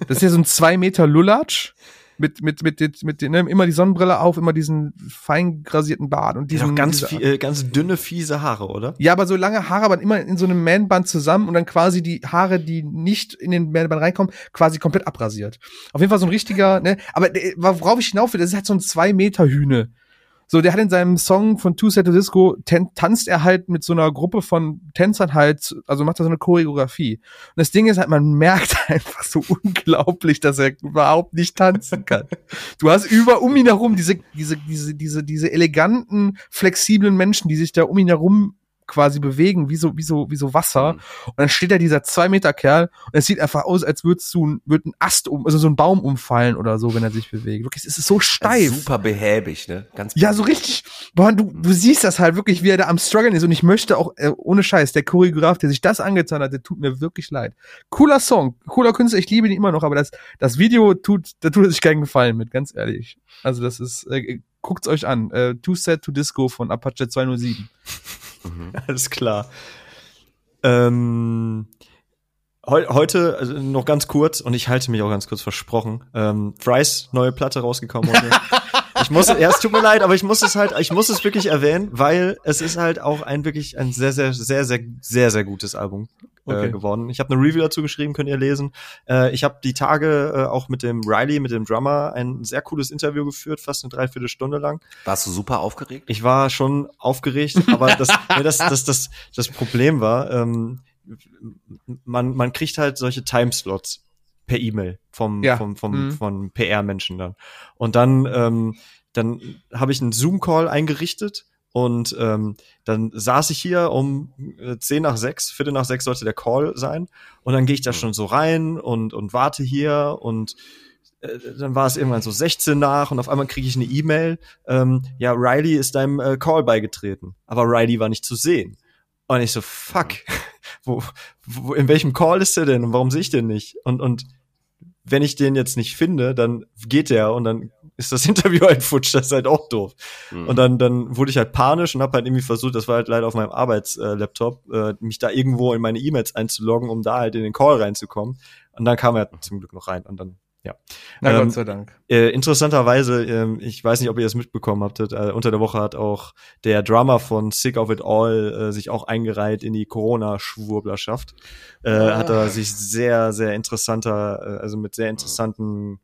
Das ist ja so ein zwei Meter Lulatsch. Mit, mit, mit, mit, mit, ne, immer die Sonnenbrille auf, immer diesen fein grasierten Bart und Die diesen. auch ganz, diese- äh, ganz dünne, fiese Haare, oder? ja, aber so lange Haare, aber immer in so einem Man-Band zusammen und dann quasi die Haare, die nicht in den Man-Band reinkommen, quasi komplett abrasiert. Auf jeden Fall so ein richtiger, ne, aber worauf ich hinauf will, das ist halt so ein zwei Meter Hühne. So, der hat in seinem Song von Two Set to Disco, tan tanzt er halt mit so einer Gruppe von Tänzern halt, also macht er so eine Choreografie. Und das Ding ist halt, man merkt einfach so unglaublich, dass er überhaupt nicht tanzen kann. Du hast über um ihn herum diese, diese, diese, diese, diese eleganten, flexiblen Menschen, die sich da um ihn herum quasi bewegen, wie so, wie so, wie so Wasser. Und dann steht da dieser zwei Meter Kerl und es sieht einfach aus, als würdest du, würd ein Ast um, also so ein Baum umfallen oder so, wenn er sich bewegt. Wirklich, es ist so steif. Super behäbig, ne? Ganz Ja, so richtig. Boah, du, du siehst das halt wirklich, wie er da am struggeln ist. Und ich möchte auch, äh, ohne Scheiß, der Choreograf, der sich das angetan hat, der tut mir wirklich leid. Cooler Song, cooler Künstler, ich liebe ihn immer noch, aber das, das Video tut, da tut er sich keinen Gefallen mit, ganz ehrlich. Also das ist, äh, guckt's euch an. Äh, Too Set to Disco von Apache 207. Mhm. Alles klar. Ähm, heu, heute, also noch ganz kurz, und ich halte mich auch ganz kurz versprochen, ähm, Fry's neue Platte rausgekommen heute. ich muss, ja, es tut mir leid, aber ich muss es halt, ich muss es wirklich erwähnen, weil es ist halt auch ein wirklich ein sehr, sehr, sehr, sehr, sehr, sehr gutes Album äh, Okay. geworden. Ich habe eine Review dazu geschrieben, könnt ihr lesen. Äh, ich habe die Tage äh, auch mit dem Riley, mit dem Drummer, ein sehr cooles Interview geführt, fast eine Dreiviertelstunde lang. Warst du super aufgeregt? Ich war schon aufgeregt, aber das, nee, das, das, das, das Problem war, ähm, man, man kriegt halt solche Timeslots per E-Mail vom, Ja. vom, vom, Mhm. von PR-Menschen dann. Und dann, ähm, dann habe ich einen Zoom-Call eingerichtet und ähm, dann saß ich hier um äh, 10 nach 6, Viertel nach 6 sollte der Call sein. Und dann gehe ich da schon so rein und, und warte hier und äh, dann war es irgendwann so 16 nach und auf einmal kriege ich eine E-Mail, ähm, ja, Riley ist deinem äh, Call beigetreten. Aber Riley war nicht zu sehen. Und ich so, fuck, wo, wo, in welchem Call ist er denn und warum sehe ich den nicht? Und, und wenn ich den jetzt nicht finde, dann geht der und dann ist das Interview halt futsch, das ist halt auch doof. Mhm. Und dann, dann wurde ich halt panisch und habe halt irgendwie versucht, das war halt leider auf meinem Arbeitslaptop, äh, mich da irgendwo in meine E-Mails einzuloggen, um da halt in den Call reinzukommen. Und dann kam er zum Glück noch rein und dann ja. Na ähm, Gott sei Dank. Äh, interessanterweise, äh, ich weiß nicht, ob ihr es mitbekommen habt, äh, unter der Woche hat auch der Drummer von Sick of It All äh, sich auch eingereiht in die Corona-Schwurblerschaft. Äh, ah. Hat er sich sehr, sehr interessanter, äh, also mit sehr interessanten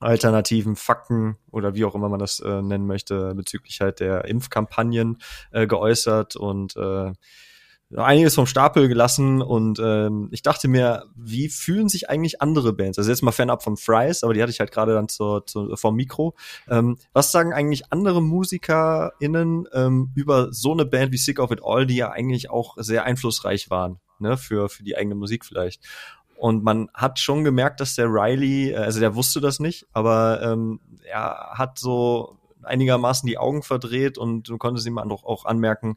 alternativen Fakten oder wie auch immer man das nennen möchte, bezüglich halt der Impfkampagnen geäußert und einiges vom Stapel gelassen und ähm, ich dachte mir, wie fühlen sich eigentlich andere Bands? Also jetzt mal fernab von Fries, aber die hatte ich halt gerade dann zur, zur, vom Mikro. Ähm, was sagen eigentlich andere MusikerInnen ähm, über so eine Band wie Sick of It All, die ja eigentlich auch sehr einflussreich waren, ne, für, für die eigene Musik vielleicht. Und man hat schon gemerkt, dass der Riley, äh, also der wusste das nicht, aber ähm, er hat so einigermaßen die Augen verdreht und du konntest ihm auch, auch anmerken,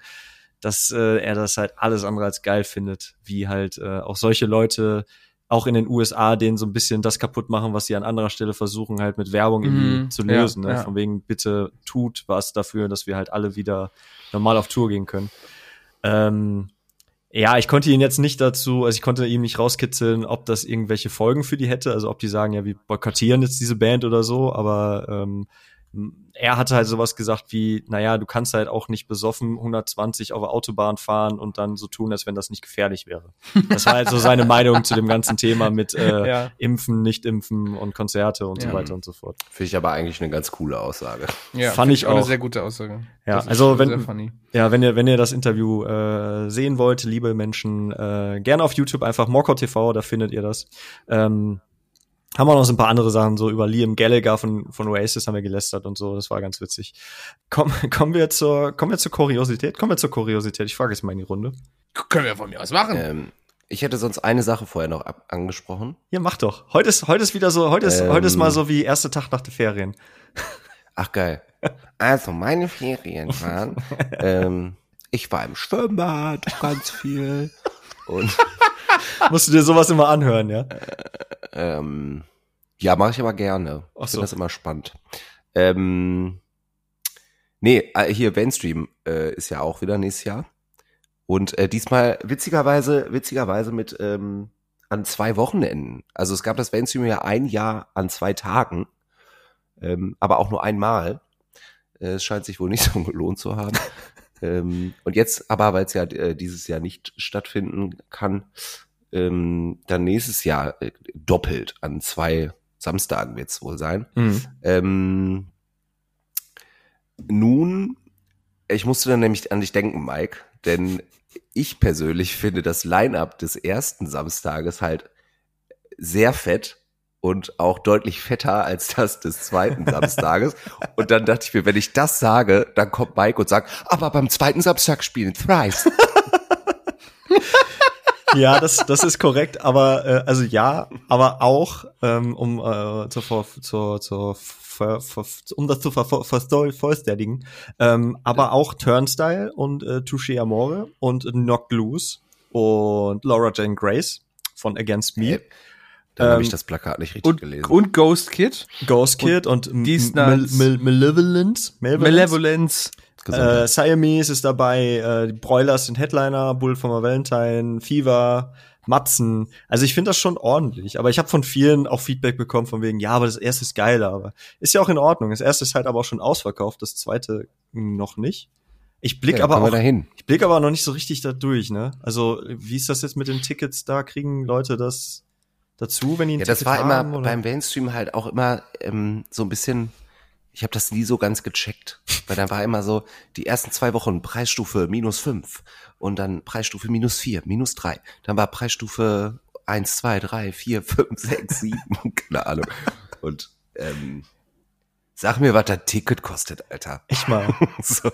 dass äh, er das halt alles andere als geil findet, wie halt äh, auch solche Leute auch in den USA denen so ein bisschen das kaputt machen, was sie an anderer Stelle versuchen, halt mit Werbung irgendwie mm, zu lösen. Ja, ne? ja. Von wegen, bitte tut was dafür, dass wir halt alle wieder normal auf Tour gehen können. Ähm, ja, ich konnte ihn jetzt nicht dazu, also ich konnte ihm nicht rauskitzeln, ob das irgendwelche Folgen für die hätte, also ob die sagen, ja, wir boykottieren jetzt diese Band oder so, aber ähm, er hatte halt sowas gesagt wie, naja, du kannst halt auch nicht besoffen 120 auf der Autobahn fahren und dann so tun, als wenn das nicht gefährlich wäre. Das war halt so seine Meinung zu dem ganzen Thema mit äh, ja. Impfen, Nicht-Impfen und Konzerte und ja. so weiter und so fort. Finde ich aber eigentlich eine ganz coole Aussage. Ja, fand ich auch. Eine sehr gute Aussage. Ja, also wenn, ja, wenn ihr, wenn ihr das Interview äh, sehen wollt, liebe Menschen, äh, gerne auf YouTube einfach Mokko TV, da findet ihr das. Ähm, haben wir noch so ein paar andere Sachen, so über Liam Gallagher von, von Oasis haben wir gelästert und so, das war ganz witzig. Komm, kommen wir zur, kommen wir zur Kuriosität? Kommen wir zur Kuriosität, ich frage jetzt mal in die Runde. Können wir von mir aus machen. Ähm, ich hätte sonst eine Sache vorher noch ab angesprochen. Ja, mach doch. Heute ist, heute ist wieder so, heute ist, ähm, heute ist mal so wie erster Tag nach den Ferien. Ach geil. Also meine Ferien waren, ähm, ich war im Schwimmbad ganz viel und musst du dir sowas immer anhören, ja? Ähm, ja, mache ich aber gerne. Ach ich so. finde das immer spannend. Ähm, nee, äh, hier Mainstream äh, ist ja auch wieder nächstes Jahr. Und äh, diesmal witzigerweise, witzigerweise mit ähm, an zwei Wochenenden. Also es gab das Mainstream ja ein Jahr an zwei Tagen, ähm, aber auch nur einmal. Äh, es scheint sich wohl nicht so gelohnt zu haben. ähm, und jetzt aber, weil es ja äh, dieses Jahr nicht stattfinden kann, ähm, dann nächstes Jahr äh, doppelt an zwei Samstagen wird es wohl sein. Mhm. Ähm, nun, ich musste dann nämlich an dich denken, Mike, denn ich persönlich finde das Line-up des ersten Samstages halt sehr fett und auch deutlich fetter als das des zweiten Samstages. Und dann dachte ich mir, wenn ich das sage, dann kommt Mike und sagt, aber beim zweiten Samstag spielen Thrice. ja, das, das ist korrekt, aber äh, also ja, aber auch ähm, um äh, zur, zur, zur ver, ver, um das zu vervollständigen, ähm, aber auch Turnstyle und äh, Touche Amore und Knock Loose und Laura Jane Grace von Against Me. Hey. Dann ähm, habe ich das Plakat nicht richtig und, gelesen. Und Ghost Kid. Ghost Kid und, und Malevolence. Malevolence. Äh, Siamese ist dabei, äh, die Broilers sind Headliner, Bull a Valentine, Fever, Matzen. Also ich finde das schon ordentlich. Aber ich habe von vielen auch Feedback bekommen von wegen, ja, aber das erste ist geiler. Aber ist ja auch in Ordnung. Das erste ist halt aber auch schon ausverkauft, das zweite noch nicht. Ich blick ja, aber auch, dahin. ich blick aber noch nicht so richtig da durch, ne? Also, wie ist das jetzt mit den Tickets? Da kriegen Leute das dazu, wenn die ein ja, Ticket das war haben, immer oder? beim Mainstream halt auch immer ähm, so ein bisschen ich habe das nie so ganz gecheckt, weil dann war immer so, die ersten zwei Wochen Preisstufe minus fünf und dann Preisstufe minus vier, minus drei. Dann war Preisstufe eins, zwei, drei, vier, fünf, sechs, sieben, keine Ahnung. Und ähm, sag mir, was das Ticket kostet, Alter. Ich mal. so.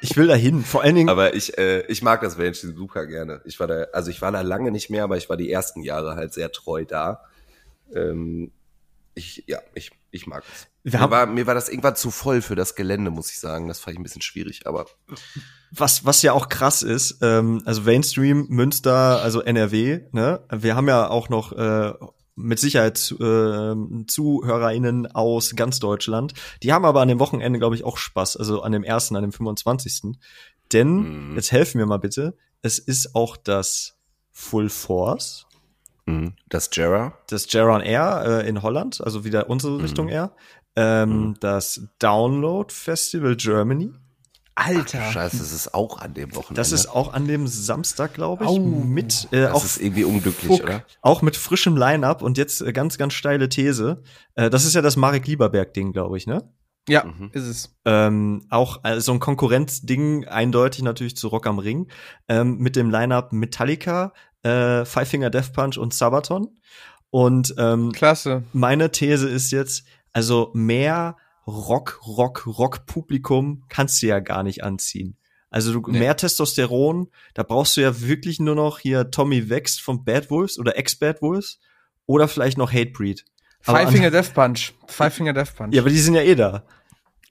Ich will da hin, vor allen Dingen. Aber ich, äh, ich mag das Menschen super gerne. Ich war da, also ich war da lange nicht mehr, aber ich war die ersten Jahre halt sehr treu da. Ähm, ich, ja, ich, ich mag es. Mir war, mir war das irgendwann zu voll für das Gelände, muss ich sagen. Das fand ich ein bisschen schwierig, aber. Was, was ja auch krass ist, ähm, also Mainstream, Münster, also NRW, ne? Wir haben ja auch noch äh, mit Sicherheit äh, ZuhörerInnen aus ganz Deutschland. Die haben aber an dem Wochenende, glaube ich, auch Spaß. Also an dem ersten, an dem 25. Denn, Mhm. jetzt helfen mir mal bitte, es ist auch das Full Force, Mhm. Das Jera. das Jaron Air äh, in Holland, also wieder unsere Richtung Air. Ähm, Mhm. Das Download Festival Germany. Alter. Scheiße, das ist auch an dem Wochenende. Das ist auch an dem Samstag, glaube ich, Au. mit äh, das auch ist irgendwie unglücklich, Fuck. oder? auch mit frischem Line-up und jetzt äh, ganz ganz steile These. Äh, das ist ja das Marek Lieberberg Ding, glaube ich, ne? Ja, Mhm. ist es. Ähm, auch äh, so ein Konkurrenzding eindeutig natürlich zu Rock am Ring ähm, mit dem Line-up Metallica, äh, Five Finger Death Punch und Sabaton. Und ähm, Klasse. meine These ist jetzt, also mehr Rock, Rock, Rock-Publikum kannst du ja gar nicht anziehen. Also du, Nee. mehr Testosteron, da brauchst du ja wirklich nur noch hier Tommy Wächst von Bad Wolves oder Ex-Bad Wolves oder vielleicht noch Hatebreed. Aber Five an- Finger Death Punch. Five Finger Death Punch. Ja, aber die sind ja eh da.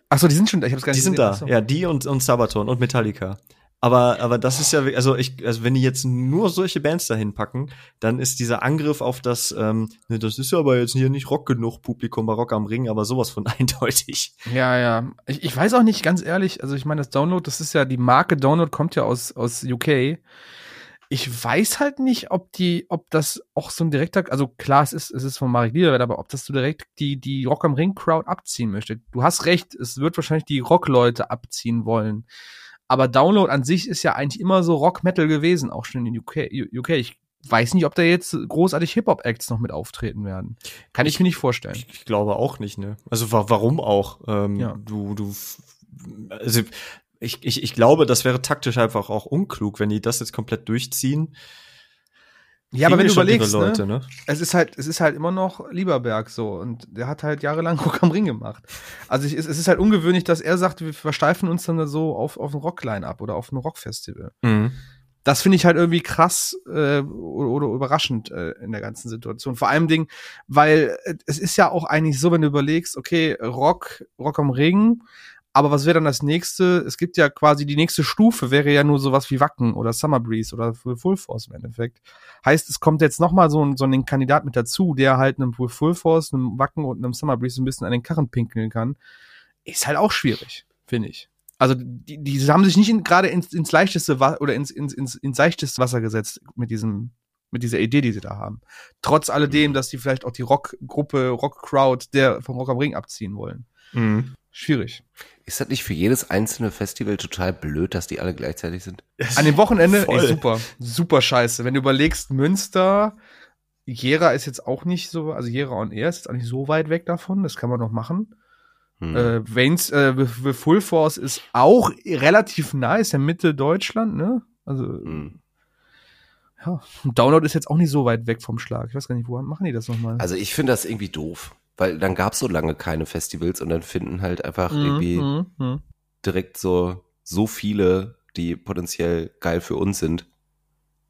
Ach so, die sind schon da. Ich hab's gar Die nicht sind gesehen. da. So. Ja, die und, und Sabaton und Metallica. Aber, aber das ist ja, also ich, also wenn die jetzt nur solche Bands dahin packen, dann ist dieser Angriff auf das, ähm, ne, das ist ja aber jetzt hier nicht Rock genug Publikum bei Rock am Ring, aber sowas von eindeutig. Ja, ja. Ich, ich weiß auch nicht, ganz ehrlich, also ich meine, das Download, das ist ja, die Marke Download kommt ja aus, aus UK. Ich weiß halt nicht, ob die, ob das auch so ein direkter, also klar, es ist, es ist von Marek Liederwert, aber ob das so direkt die, die Rock am Ring Crowd abziehen möchte. Du hast recht, es wird wahrscheinlich die Rock-Leute abziehen wollen. Aber Download an sich ist ja eigentlich immer so Rock-Metal gewesen, auch schon in UK. UK. Ich weiß nicht, ob da jetzt großartig Hip-Hop-Acts noch mit auftreten werden. Kann ich, mir nicht vorstellen. Ich, ich glaube auch nicht, ne? Also wa warum auch? Ähm, Ja. Du, du, also ich, ich, ich glaube, das wäre taktisch einfach auch unklug, wenn die das jetzt komplett durchziehen. Ja, aber wenn du überlegst, Leute, ne? ne? es ist halt, es ist halt immer noch Lieberberg so und der hat halt jahrelang Rock am Ring gemacht. Also ich, es, es ist halt ungewöhnlich, dass er sagt, wir versteifen uns dann so auf, auf ein Rockline ab oder auf ein Rockfestival. Mhm. Das finde ich halt irgendwie krass äh, oder, oder überraschend äh, in der ganzen Situation. Vor allem Ding, weil äh, es ist ja auch eigentlich so, wenn du überlegst, okay, Rock, Rock am Ring, aber was wäre dann das nächste? Es gibt ja quasi die nächste Stufe, wäre ja nur sowas wie Wacken oder Summer Breeze oder Full Force im Endeffekt. Heißt, es kommt jetzt noch mal so ein, so ein Kandidat mit dazu, der halt einem Full Force, einem Wacken und einem Summer Breeze ein bisschen an den Karren pinkeln kann. Ist halt auch schwierig, finde ich. Also die, die haben sich nicht in, gerade ins, ins leichteste oder ins, ins, ins, ins seichteste Wasser gesetzt mit diesem mit dieser Idee, die sie da haben. Trotz alledem, dass die vielleicht auch die Rockgruppe, Rock-Crowd der vom Rock am Ring abziehen wollen. Mhm. Schwierig. Ist das nicht für jedes einzelne Festival total blöd, dass die alle gleichzeitig sind? An dem Wochenende, Voll. ey, super, super scheiße. Wenn du überlegst, Münster, Jera ist jetzt auch nicht so, also Jera on Air ist jetzt auch nicht so weit weg davon, das kann man noch machen. Hm. Äh, Waynes, äh, Full Force ist auch relativ nah, ist ja Mitte Deutschland, ne? Also, Hm. ja. Und Download ist jetzt auch nicht so weit weg vom Schlag. Ich weiß gar nicht, wo machen die das nochmal? Also ich finde das irgendwie doof, weil dann gab es so lange keine Festivals und dann finden halt einfach irgendwie Mhm, mhm. direkt so so viele, die potenziell geil für uns sind,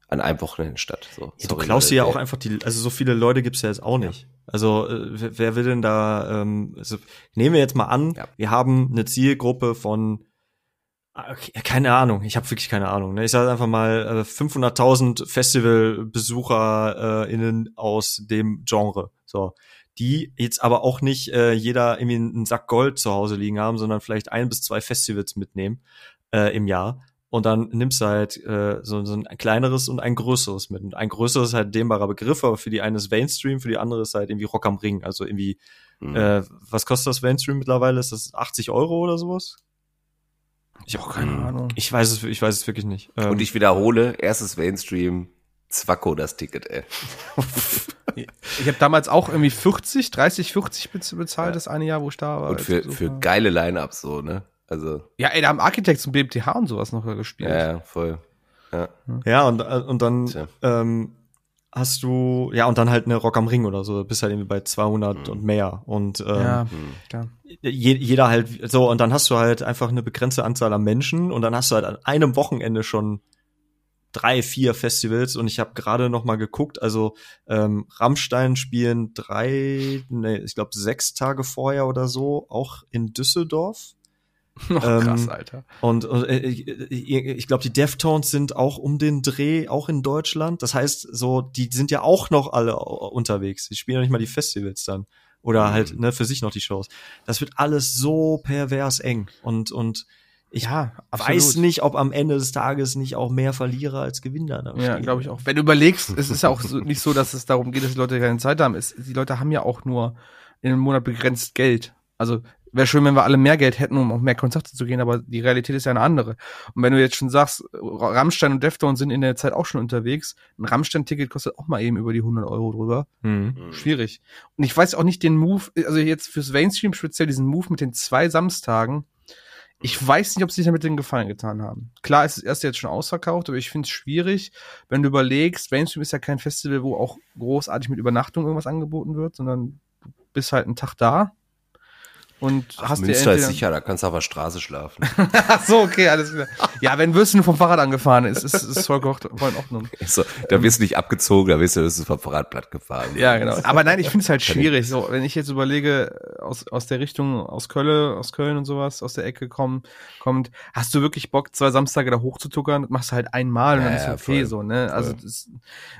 an einem Wochenende statt. So, Ja, du klaust dir ja auch einfach die, also so viele Leute gibt's ja jetzt auch nicht. Also äh, wer, wer will denn da, ähm, also nehmen wir jetzt mal an, Ja. wir haben eine Zielgruppe von, ah, okay, keine Ahnung, ich habe wirklich keine Ahnung. Ne? Ich sage einfach mal äh, 500.000 Festivalbesucher äh, innen aus dem Genre. So, die jetzt aber auch nicht äh, jeder irgendwie einen Sack Gold zu Hause liegen haben, sondern vielleicht ein bis zwei Festivals mitnehmen äh, im Jahr. Und dann nimmst du halt äh, so, so ein kleineres und ein größeres mit. Und ein größeres ist halt dehnbarer Begriff, aber für die eine ist Mainstream, für die andere ist halt irgendwie Rock am Ring. Also irgendwie, Hm. äh, was kostet das Mainstream mittlerweile? Ist das 80 Euro oder sowas? Ich habe keine Mhm. Ahnung. Ich weiß es, ich weiß es wirklich nicht. Ähm, Und ich wiederhole, erstes Mainstream, Zwacko das Ticket, ey. Ich habe damals auch irgendwie 40, 30, 40 bez- bezahlt, Ja. das eine Jahr, wo ich da war. Und für, für geile Line-Ups so, ne? Also, Ja, ey, da haben Architects und BMTH und sowas noch gespielt. ja, ja, voll. Ja. ja, und, äh, und dann Tja. ähm, hast du, ja, und dann halt eine Rock am Ring oder so, bist halt irgendwie bei 200 Mhm. und mehr. Und ähm, Ja, Hm. klar. je, jeder halt so und dann hast du halt einfach eine begrenzte Anzahl an Menschen und dann hast du halt an einem Wochenende schon drei, vier Festivals und ich habe gerade noch mal geguckt, also ähm, Rammstein spielen drei, nee, ich glaube sechs Tage vorher oder so, auch in Düsseldorf. Oh, krass, Ähm, Alter. Und, und äh, ich, ich glaube, die Deftones sind auch um den Dreh, auch in Deutschland. Das heißt, so, die sind ja auch noch alle unterwegs. Die spielen ja nicht mal die Festivals dann. Oder Mhm. halt, ne, für sich noch die Shows. Das wird alles so pervers eng. Und, und ich Ja, weiß nicht, ob am Ende des Tages nicht auch mehr Verlierer als Gewinner da Ja, glaube ich auch. Wenn du überlegst, es ist ja auch so, nicht so, dass es darum geht, dass die Leute keine Zeit haben. Es, die Leute haben ja auch nur in einem Monat begrenzt Geld. Also wäre schön, wenn wir alle mehr Geld hätten, um auf mehr Konzerte zu gehen, aber die Realität ist ja eine andere. Und wenn du jetzt schon sagst, Rammstein und Deftones sind in der Zeit auch schon unterwegs, ein Rammstein-Ticket kostet auch mal eben über die 100 Euro drüber. Hm. Mhm. Schwierig. Und ich weiß auch nicht den Move, also jetzt fürs Mainstream speziell diesen Move mit den zwei Samstagen. Ich weiß nicht, ob sie sich damit den Gefallen getan haben. Klar ist das erste jetzt schon ausverkauft, aber ich finde es schwierig, wenn du überlegst, Mainstream ist ja kein Festival, wo auch großartig mit Übernachtung irgendwas angeboten wird, sondern du bist halt einen Tag da und Ach, hast Münster ist sicher, da kannst du auf der Straße schlafen. Ach so, okay, alles klar. Ja, wenn Würstchen vom Fahrrad angefahren ist, ist, ist voll, in Ordnung. So, da wirst du nicht abgezogen, da wirst du, wirst du vom Fahrradblatt gefahren. Ja, genau. Aber nein, ich finde es halt schwierig. So, wenn ich jetzt überlege, aus, aus der Richtung, aus Köln, aus Köln und sowas, aus der Ecke kommen, kommt, hast du wirklich Bock, zwei Samstage da hochzutuckern? Das machst du halt einmal und dann ist ja, okay, voll. so, ne? Also, das,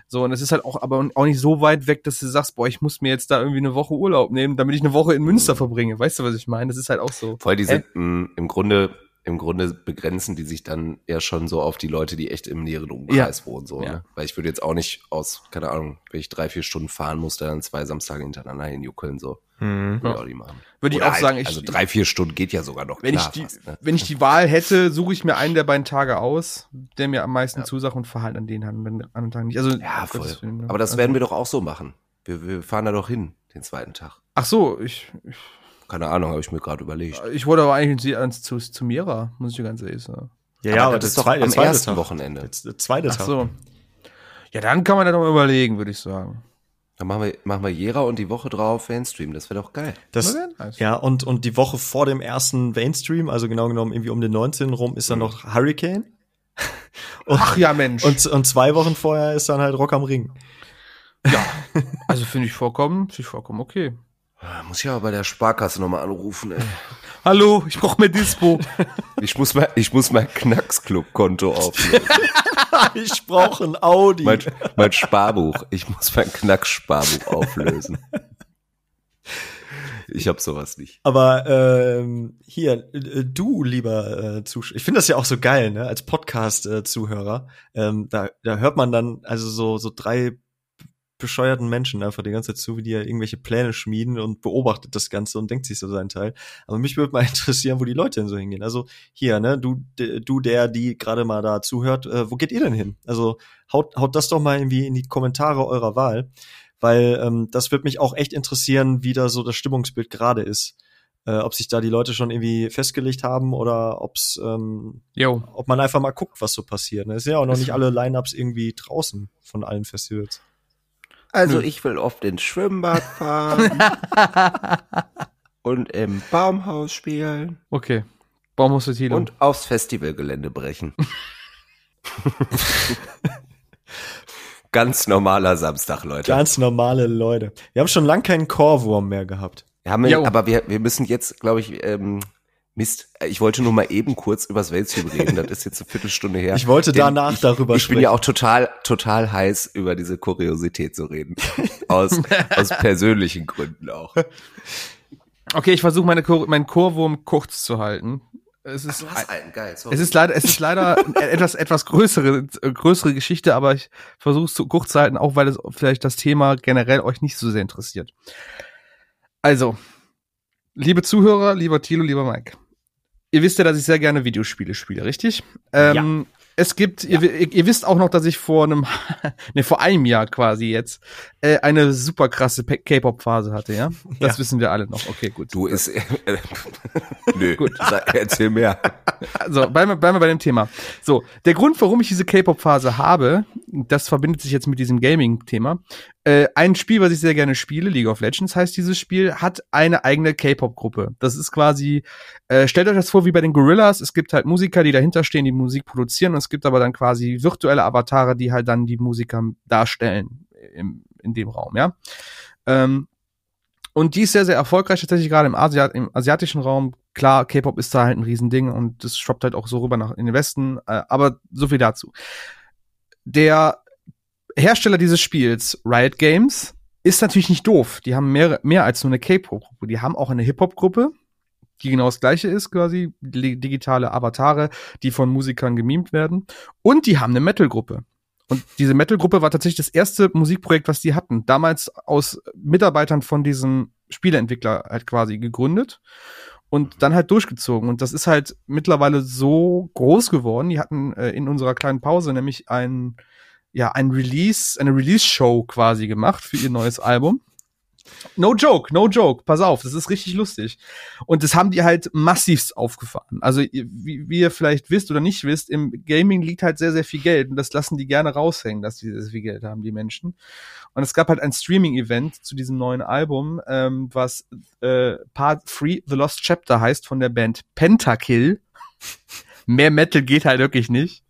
so, und es ist halt auch, aber auch nicht so weit weg, dass du sagst, boah, ich muss mir jetzt da irgendwie eine Woche Urlaub nehmen, damit ich eine Woche in Münster verbringe. Weißt du, was ich meine? Das ist halt auch so. Voll, die sind mh, im Grunde, im Grunde begrenzen die sich dann eher schon so auf die Leute, die echt im näheren Umkreis wohnen, so, Ja. ne? Weil ich würde jetzt auch nicht aus, keine Ahnung, wenn ich drei, vier Stunden fahren muss, dann zwei Samstage hintereinander hinjuckeln, so. Hm. Würde ich auch nicht machen. Würde ich auch sagen, ich, Also drei, vier Stunden geht ja sogar noch wenn klar ich die, fast, ne? wenn ich die Wahl hätte, suche ich mir einen der beiden Tage aus, der mir am meisten Ja. zusagt und verhalte an den anderen anderen Tagen nicht. Also, Ja, voll. Willen, ne? Aber das Also- werden wir doch auch so machen. Wir, wir fahren da doch hin, den zweiten Tag. Ach so, ich, ich, Keine Ahnung, habe ich mir gerade überlegt. ich wollte aber eigentlich ans, zu, zu Mira, muss ich dir ganz ehrlich sagen. Ja, ja, aber das das ist doch am zweite ersten Tag. Wochenende. Jetzt Der zweite Ach Tag. so. Ja, dann kann man da doch mal überlegen, würde ich sagen. Dann machen wir, machen wir Jera und die Woche drauf Mainstream. Das wäre doch geil. Das, nice. ja, und, und die Woche vor dem ersten Mainstream, also genau genommen irgendwie um den 19. rum, ist dann noch Hurricane. Und, Ach ja, Mensch. und, und zwei Wochen vorher ist dann halt Rock am Ring. ja, also finde ich vollkommen, finde ich vollkommen okay. Muss ich aber bei der Sparkasse nochmal anrufen, ey. Hallo, ich brauche mehr Dispo. Ich muss mein, ich muss mein Knacksclub-Konto auflösen. ich brauche ein Audi. mein, mein Sparbuch. Ich muss mein Knackssparbuch auflösen. Ich hab sowas nicht. Aber ähm, hier, äh, du, lieber äh, Zuschauer, ich finde das ja auch so geil, ne? Als Podcast-Zuhörer, ähm, da, da hört man dann also so so drei bescheuerten Menschen einfach die ganze Zeit zu, wie die ja irgendwelche Pläne schmieden und beobachtet das Ganze und denkt sich so seinen Teil. Aber mich würde mal interessieren, wo die Leute denn so hingehen. Also hier, ne, du, du, der, die gerade mal da zuhört, äh, wo geht ihr denn hin? Also haut, haut das doch mal irgendwie in die Kommentare eurer Wahl, weil ähm, das wird mich auch echt interessieren, wie da so das Stimmungsbild gerade ist. Äh, ob sich da die Leute schon irgendwie festgelegt haben oder ob's, ähm, Jo. ob man einfach mal guckt, was so passiert. ne? Es sind ja auch noch nicht alle Lineups irgendwie draußen von allen Festivals. Also Nö. ich will oft ins Schwimmbad fahren und im Baumhaus spielen Okay. Baumhaus für und aufs Festivalgelände brechen. Ganz normaler Samstag, Leute. Ganz normale Leute. Wir haben schon lang keinen Chorwurm mehr gehabt. Wir haben, aber wir, wir müssen jetzt, glaube ich, ähm, Mist, ich wollte nur mal eben kurz übers Weltstream reden. Das ist jetzt eine Viertelstunde her. Ich wollte danach ich, darüber Ich bin sprechen. ja auch total, total heiß, über diese Kuriosität zu reden. Aus, aus persönlichen Gründen auch. Okay, ich versuche meine Chor meinen Chorwurm kurz zu halten. Es ist, einen, geil. sorry. es ist leider, es ist leider etwas, etwas größere, äh, größere Geschichte, aber ich versuche es zu kurz zu halten, auch weil es vielleicht das Thema generell euch nicht so sehr interessiert. Also, liebe Zuhörer, lieber Thilo, lieber Mike. Ihr wisst ja, dass ich sehr gerne Videospiele spiele, richtig? Ähm, Es gibt, ihr, ihr, ihr wisst auch noch, dass ich vor einem, ne, vor einem Jahr quasi jetzt, äh, eine super krasse K-Pop-Phase hatte, ja? Das Ja. wissen wir alle noch. Okay, gut. Du ist, äh, nö, Gut. erzähl mehr. Also, bleiben wir, bleiben wir bei dem Thema. So, der Grund, warum ich diese K-Pop-Phase habe, das verbindet sich jetzt mit diesem Gaming-Thema. Äh, ein Spiel, was ich sehr gerne spiele, League of Legends heißt dieses Spiel, hat eine eigene K-Pop-Gruppe. Das ist quasi, äh, stellt euch das vor wie bei den Gorillas. Es gibt halt Musiker, die dahinter stehen, die Musik produzieren. Und es gibt aber dann quasi virtuelle Avatare, die halt dann die Musiker darstellen im, in dem Raum, ja. Ähm, und die ist sehr, sehr erfolgreich, tatsächlich gerade im, Asiat im asiatischen Raum klar, K-Pop ist da halt ein Riesending und das shoppt halt auch so rüber nach in den Westen, äh, aber so viel dazu. Der Hersteller dieses Spiels, Riot Games, ist natürlich nicht doof. Die haben mehr, mehr als nur eine K-Pop-Gruppe. Die haben auch eine Hip-Hop-Gruppe, die genau das gleiche ist, quasi digitale Avatare, die von Musikern gemimt werden. Und die haben eine Metal-Gruppe. Und diese Metal-Gruppe war tatsächlich das erste Musikprojekt, was die hatten. Damals aus Mitarbeitern von diesem Spieleentwickler halt quasi gegründet und dann halt durchgezogen. Und das ist halt mittlerweile so groß geworden. Die hatten äh, in unserer kleinen Pause nämlich ein, ja, ein Release, eine Release-Show quasi gemacht für ihr neues Album. No joke, no joke. Pass auf, das ist richtig lustig. Und das haben die halt massivst aufgefahren. Also, wie, wie ihr vielleicht wisst oder nicht wisst, im Gaming liegt halt sehr, sehr viel Geld. Und das lassen die gerne raushängen, dass die sehr viel Geld haben, die Menschen. Und es gab halt ein Streaming-Event zu diesem neuen Album, ähm, was äh, Part 3 The Lost Chapter heißt von der Band Pentakill. Mehr Metal geht halt wirklich nicht.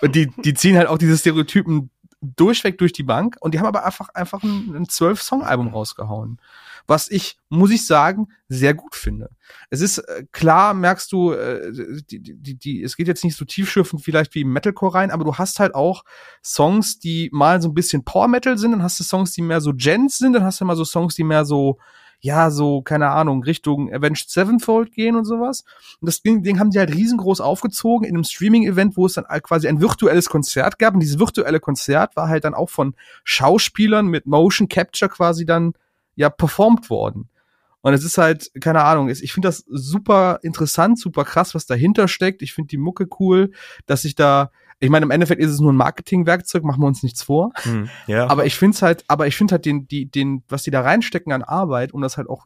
Und die, die ziehen halt auch diese Stereotypen durchweg durch die Bank und die haben aber einfach einfach ein, zwölf Song Album rausgehauen, was ich muss ich sagen sehr gut finde. Es ist äh, klar, merkst du, äh, die, die, die, es geht jetzt nicht so tiefschürfend vielleicht wie Metalcore rein, aber du hast halt auch Songs, die mal so ein bisschen Power Metal sind, dann hast du Songs, die mehr so Gens sind, dann hast du mal so Songs, die mehr so ja, so, keine Ahnung, Richtung Avenged Sevenfold gehen und sowas. Und das Ding, Ding haben die halt riesengroß aufgezogen in einem Streaming-Event, wo es dann quasi ein virtuelles Konzert gab. Und dieses virtuelle Konzert war halt dann auch von Schauspielern mit Motion Capture quasi dann, ja, performt worden. Und es ist halt, keine Ahnung, ich finde das super interessant, super krass, was dahinter steckt. Ich finde die Mucke cool, dass sich da, ich meine, im Endeffekt ist es nur ein Marketingwerkzeug, machen wir uns nichts vor. Hm, ja. Aber ich finde es halt, aber ich finde halt den, die, den, was die da reinstecken an Arbeit, um das halt auch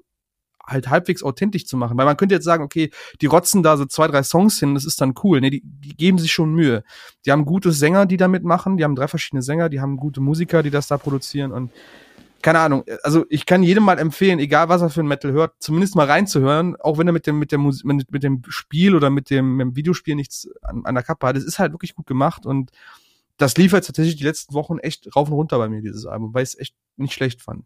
halt halbwegs authentisch zu machen. Weil man könnte jetzt sagen, okay, die rotzen da so zwei, drei Songs hin, das ist dann cool. Nee, die, die geben sich schon Mühe. Die haben gute Sänger, die da mitmachen, die haben drei verschiedene Sänger, die haben gute Musiker, die das da produzieren und keine Ahnung, also ich kann jedem mal empfehlen, egal was er für ein Metal hört, zumindest mal reinzuhören, auch wenn er mit dem, mit der Musik, mit, dem Spiel oder mit dem, mit dem Videospiel nichts an, an der Kappe hat. Es ist halt wirklich gut gemacht und das lief jetzt tatsächlich die letzten Wochen echt rauf und runter bei mir, dieses Album, weil ich es echt nicht schlecht fand.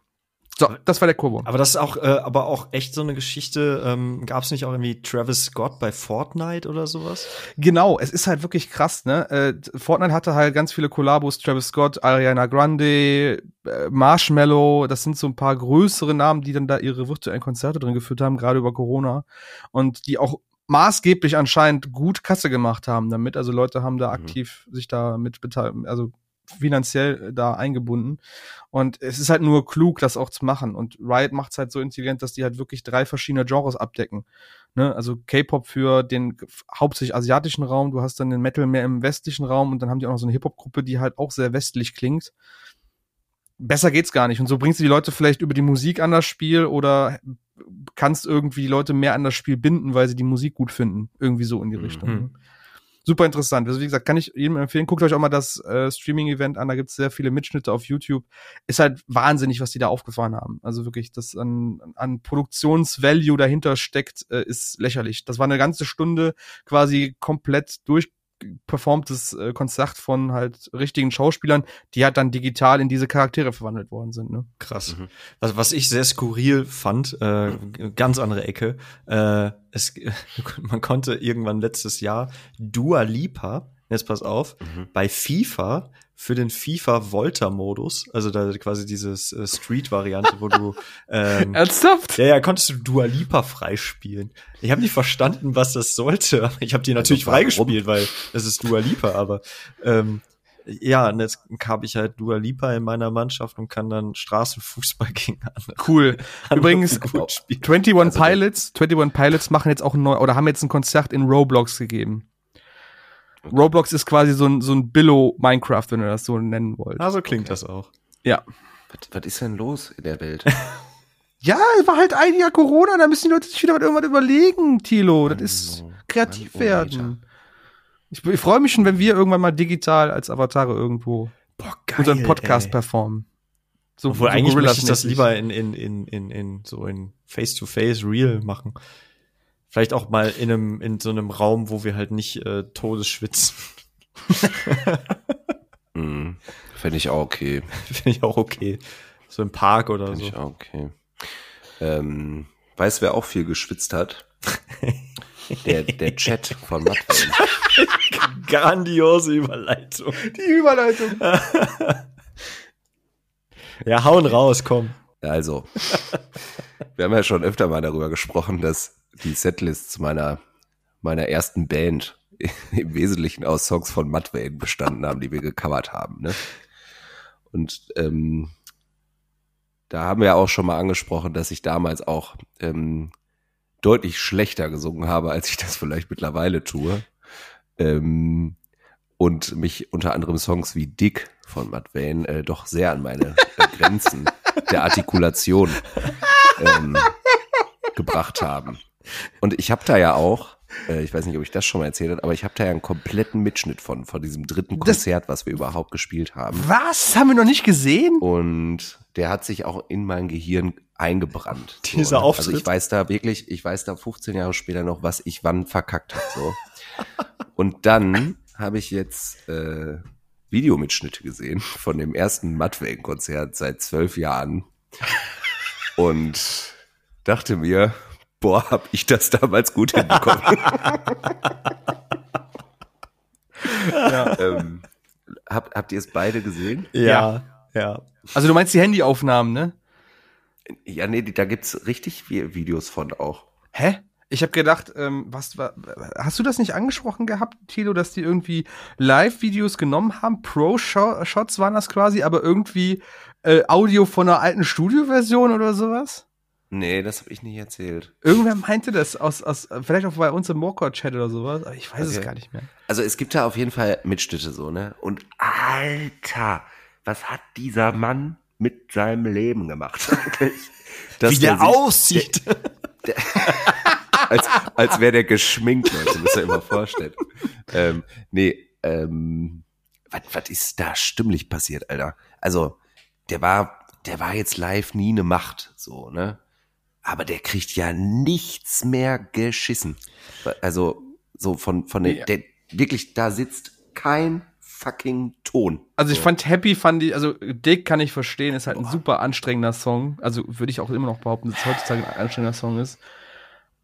So, das war der Kurvo. Aber das ist auch, äh, aber auch echt so eine Geschichte. Ähm, Gab es nicht auch irgendwie Travis Scott bei Fortnite oder sowas? Genau, es ist halt wirklich krass, ne? Äh, Fortnite hatte halt ganz viele Kollabos, Travis Scott, Ariana Grande, äh, Marshmallow, das sind so ein paar größere Namen, die dann da ihre virtuellen Konzerte drin geführt haben, gerade über Corona. Und die auch maßgeblich anscheinend gut Kasse gemacht haben damit. Also Leute haben da mhm. aktiv sich da mit beteiligt, also finanziell da eingebunden. Und es ist halt nur klug, das auch zu machen. Und Riot macht es halt so intelligent, dass die halt wirklich drei verschiedene Genres abdecken. Ne? Also K-Pop für den hauptsächlich asiatischen Raum, du hast dann den Metal mehr im westlichen Raum und dann haben die auch noch so eine Hip-Hop-Gruppe, die halt auch sehr westlich klingt. Besser geht's gar nicht. Und so bringst du die Leute vielleicht über die Musik an das Spiel oder kannst irgendwie die Leute mehr an das Spiel binden, weil sie die Musik gut finden. Irgendwie so in die Richtung. Mhm. Super interessant. Also wie gesagt, kann ich jedem empfehlen. Guckt euch auch mal das äh, Streaming-Event an. Da gibt's sehr viele Mitschnitte auf YouTube. Ist halt wahnsinnig, was die da aufgefahren haben. Also wirklich, das an, an Produktionsvalue dahinter steckt, äh, ist lächerlich. Das war eine ganze Stunde quasi komplett durch performtes äh, Konzert von halt richtigen Schauspielern, die halt dann digital in diese Charaktere verwandelt worden sind. Ne? Krass. Mhm. Was, was ich sehr skurril fand, äh, ganz andere Ecke, äh, es, man konnte irgendwann letztes Jahr Dua Lipa, jetzt pass auf, mhm. bei FIFA für den FIFA Volta Modus, also da quasi dieses äh, Street Variante, wo du ähm, ernsthaft? Ja, ja, konntest du Dua Lipa freispielen. Ich habe nicht verstanden, was das sollte. Ich habe die natürlich also, freigespielt, weil es ist Dua Lipa, aber ähm, ja, und jetzt habe ich halt Dua Lipa in meiner Mannschaft und kann dann Straßenfußball gegen andere. Cool. Übrigens, 21 also, Pilots, 21 Pilots machen jetzt auch ein neu, oder haben jetzt ein Konzert in Roblox gegeben. Roblox ist quasi so ein, so ein Billow Minecraft, wenn ihr das so nennen wollt. Ah, so klingt okay. das auch. Ja. Was, was ist denn los in der Welt? ja, es war halt ein Jahr Corona, da müssen die Leute sich wieder irgendwas überlegen, Tilo. Das ist kreativ werden. Ich, ich freue mich schon, wenn wir irgendwann mal digital als Avatare irgendwo Boah, geil, unseren Podcast ey. performen. So, Obwohl so eigentlich möchte ich das lieber in, in, in, in, in so in Face-to-Face -face Real machen. Vielleicht auch mal in einem, in so einem Raum, wo wir halt nicht äh, Todes schwitzen. mm, Fände ich auch okay. Finde ich auch okay. So im Park oder Fänd so. Finde ich auch okay. Ähm, weißt wer auch viel geschwitzt hat? Der, der Chat von Mudvayne. Grandiose Überleitung. Die Überleitung. Ja, hauen raus, komm. Also, wir haben ja schon öfter mal darüber gesprochen, dass die Setlists meiner, meiner ersten Band im Wesentlichen aus Songs von Mudvayne bestanden haben, die wir gecovert haben. Ne? Und ähm, da haben wir auch schon mal angesprochen, dass ich damals auch ähm, deutlich schlechter gesungen habe, als ich das vielleicht mittlerweile tue. Ähm, und mich unter anderem Songs wie Dick von Matt Wayne äh, doch sehr an meine äh, Grenzen der Artikulation ähm, gebracht haben. Und ich habe da ja auch, äh, ich weiß nicht, ob ich das schon mal erzählt habe, aber ich habe da ja einen kompletten Mitschnitt von, von diesem dritten Konzert, was wir überhaupt gespielt haben. Was? Haben wir noch nicht gesehen? Und der hat sich auch in mein Gehirn eingebrannt. Dieser ne? Also Auftritt? ich weiß da wirklich, ich weiß da 15 Jahre später noch, was ich wann verkackt habe. So. Und dann habe ich jetzt äh, Videomitschnitte gesehen von dem ersten Mudvayne-Konzert seit zwölf Jahren und dachte mir, boah, hab ich das damals gut hinbekommen. Ja. ähm, habt, habt ihr es beide gesehen? Ja, ja. Also du meinst die Handyaufnahmen, ne? Ja, nee, da gibt's richtig viele Videos von auch. Hä? Ich habe gedacht, ähm, was war, hast du das nicht angesprochen gehabt, Tilo, dass die irgendwie Live-Videos genommen haben? Pro-Shots waren das quasi, aber irgendwie äh, Audio von einer alten Studioversion oder sowas? Nee, das habe ich nicht erzählt. Irgendwer meinte das aus, aus vielleicht auch bei uns im Morecore-Chat oder sowas, aber ich weiß es Okay. gar nicht mehr. Also es gibt da auf jeden Fall Mitschnitte so, ne? Und Alter, was hat dieser Mann mit seinem Leben gemacht? Dass Wie der sich- aussieht. als, als wäre der geschminkt, Leute, müsst ihr immer vorstellen. Ähm, nee, ähm, was, was ist da stimmlich passiert, Alter? Also, der war, der war jetzt live nie eine Macht, so, ne? Aber der kriegt ja nichts mehr geschissen. Also, so von, von den, Ja. der, wirklich, da sitzt kein fucking Ton. Also ich fand Happy, fand ich, also Dick kann ich verstehen, ist halt ein super anstrengender Song. Also würde ich auch immer noch behaupten, dass es heutzutage ein anstrengender Song ist.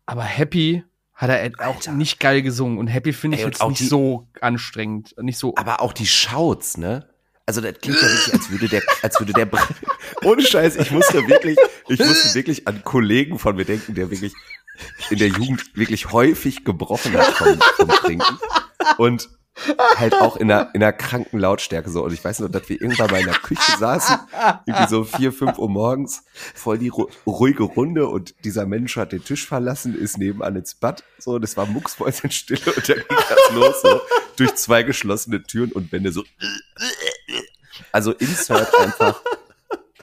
Aber Happy hat er auch Alter. nicht geil gesungen. Und Happy finde ich Ey, jetzt auch nicht die- so anstrengend. Nicht so. Aber auch die Shouts, ne? Also das klingt ja wirklich, als würde der, als würde der, ohne Scheiß, ich musste wirklich, ich musste wirklich an Kollegen von mir denken, der wirklich in der Jugend wirklich häufig gebrochen hat vom, vom Trinken. Und halt auch in einer, in einer kranken Lautstärke so. Und ich weiß nur, dass wir irgendwann mal in der Küche saßen, irgendwie so vier, fünf Uhr morgens, voll die ru ruhige Runde und dieser Mensch hat den Tisch verlassen, ist nebenan ins Bad, so, das war Mucksmäuschenstille und dann ging das los, so, durch zwei geschlossene Türen und Wände so, also insert einfach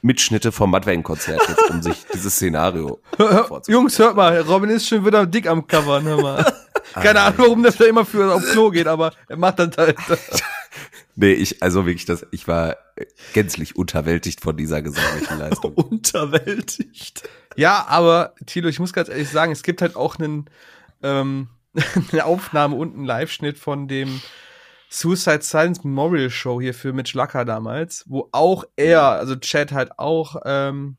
Mitschnitte vom Mudvayne-Konzert jetzt, um sich dieses Szenario vorzustellen. Jungs, hört mal, Robin ist schon wieder dick am Cover, hör mal. Keine Ahnung, warum das da immer für auf Klo geht, aber er macht das halt. Nee, ich, also wirklich, das, ich war gänzlich unterwältigt von dieser gesanglichen Leistung. Unterwältigt. Ja, aber Tilo, ich muss ganz ehrlich sagen, es gibt halt auch einen, ähm, eine Aufnahme und einen Live-Schnitt von dem Suicide Silence Memorial Show hier für Mitch Lacker damals, wo auch er, also Chad halt auch, ähm,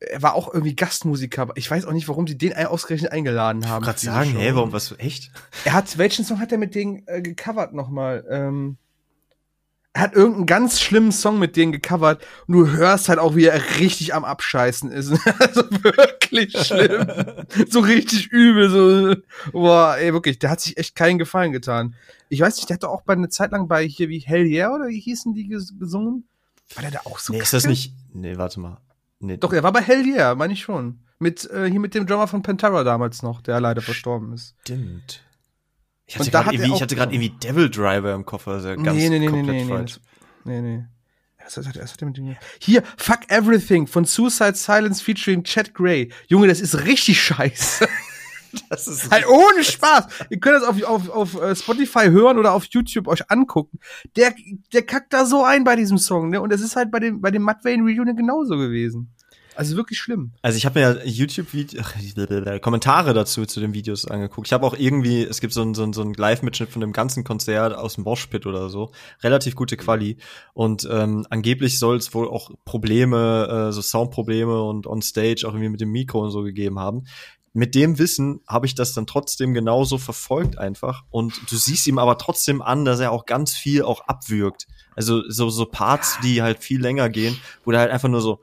er war auch irgendwie Gastmusiker, aber ich weiß auch nicht, warum sie den ausgerechnet eingeladen haben. Gerade für diese sagen, Show. warum, was, echt? Er hat, welchen Song hat er mit denen äh, gecovert nochmal? Ähm, er hat irgendeinen ganz schlimmen Song mit denen gecovert und du hörst halt auch, wie er richtig am Abscheißen ist. also wirklich schlimm. so richtig übel, so, boah, ey, wirklich, der hat sich echt keinen Gefallen getan. Ich weiß nicht, der hat doch auch bei eine Zeit lang bei hier wie Hell Yeah oder wie hießen die ges gesungen? War der da auch so nee, ist das kacke? nicht, nee, warte mal. Nee, Doch, er war bei Hell Yeah, meine ich schon. Mit, äh, hier mit dem Drummer von Pantera damals noch, der leider verstorben ist. Stimmt. Ich hatte gerade er irgendwie, ich hatte gerade irgendwie Devil Driver im Koffer, also ganz nee, nee, nee, komplett nee, nee, falsch. nee, nee. Was hat, was hat mit dem Hier, Fuck Everything von Suicide Silence featuring Chad Gray. Junge, das ist richtig scheiße. Das ist halt ohne Spaß. Ihr könnt das auf, auf, auf äh, Spotify hören oder auf YouTube euch angucken. Der, der kackt da so ein bei diesem Song, ne? Und das ist halt bei dem, bei dem Matt Wayne Reunion genauso gewesen. Also wirklich schlimm. Also ich habe mir ja YouTube-Video, Kommentare dazu zu den Videos angeguckt. Ich habe auch irgendwie, es gibt so einen so einen- so einen Live-Mitschnitt von dem ganzen Konzert aus dem Moshpit oder so, relativ gute Quali. Und ähm, angeblich soll es wohl auch Probleme, äh, so Soundprobleme und on Stage auch irgendwie mit dem Mikro und so gegeben haben. Mit dem Wissen habe ich das dann trotzdem genauso verfolgt einfach. Und du siehst ihm aber trotzdem an, dass er auch ganz viel auch abwürgt. Also so, so Parts, die halt viel länger gehen, wo der halt einfach nur so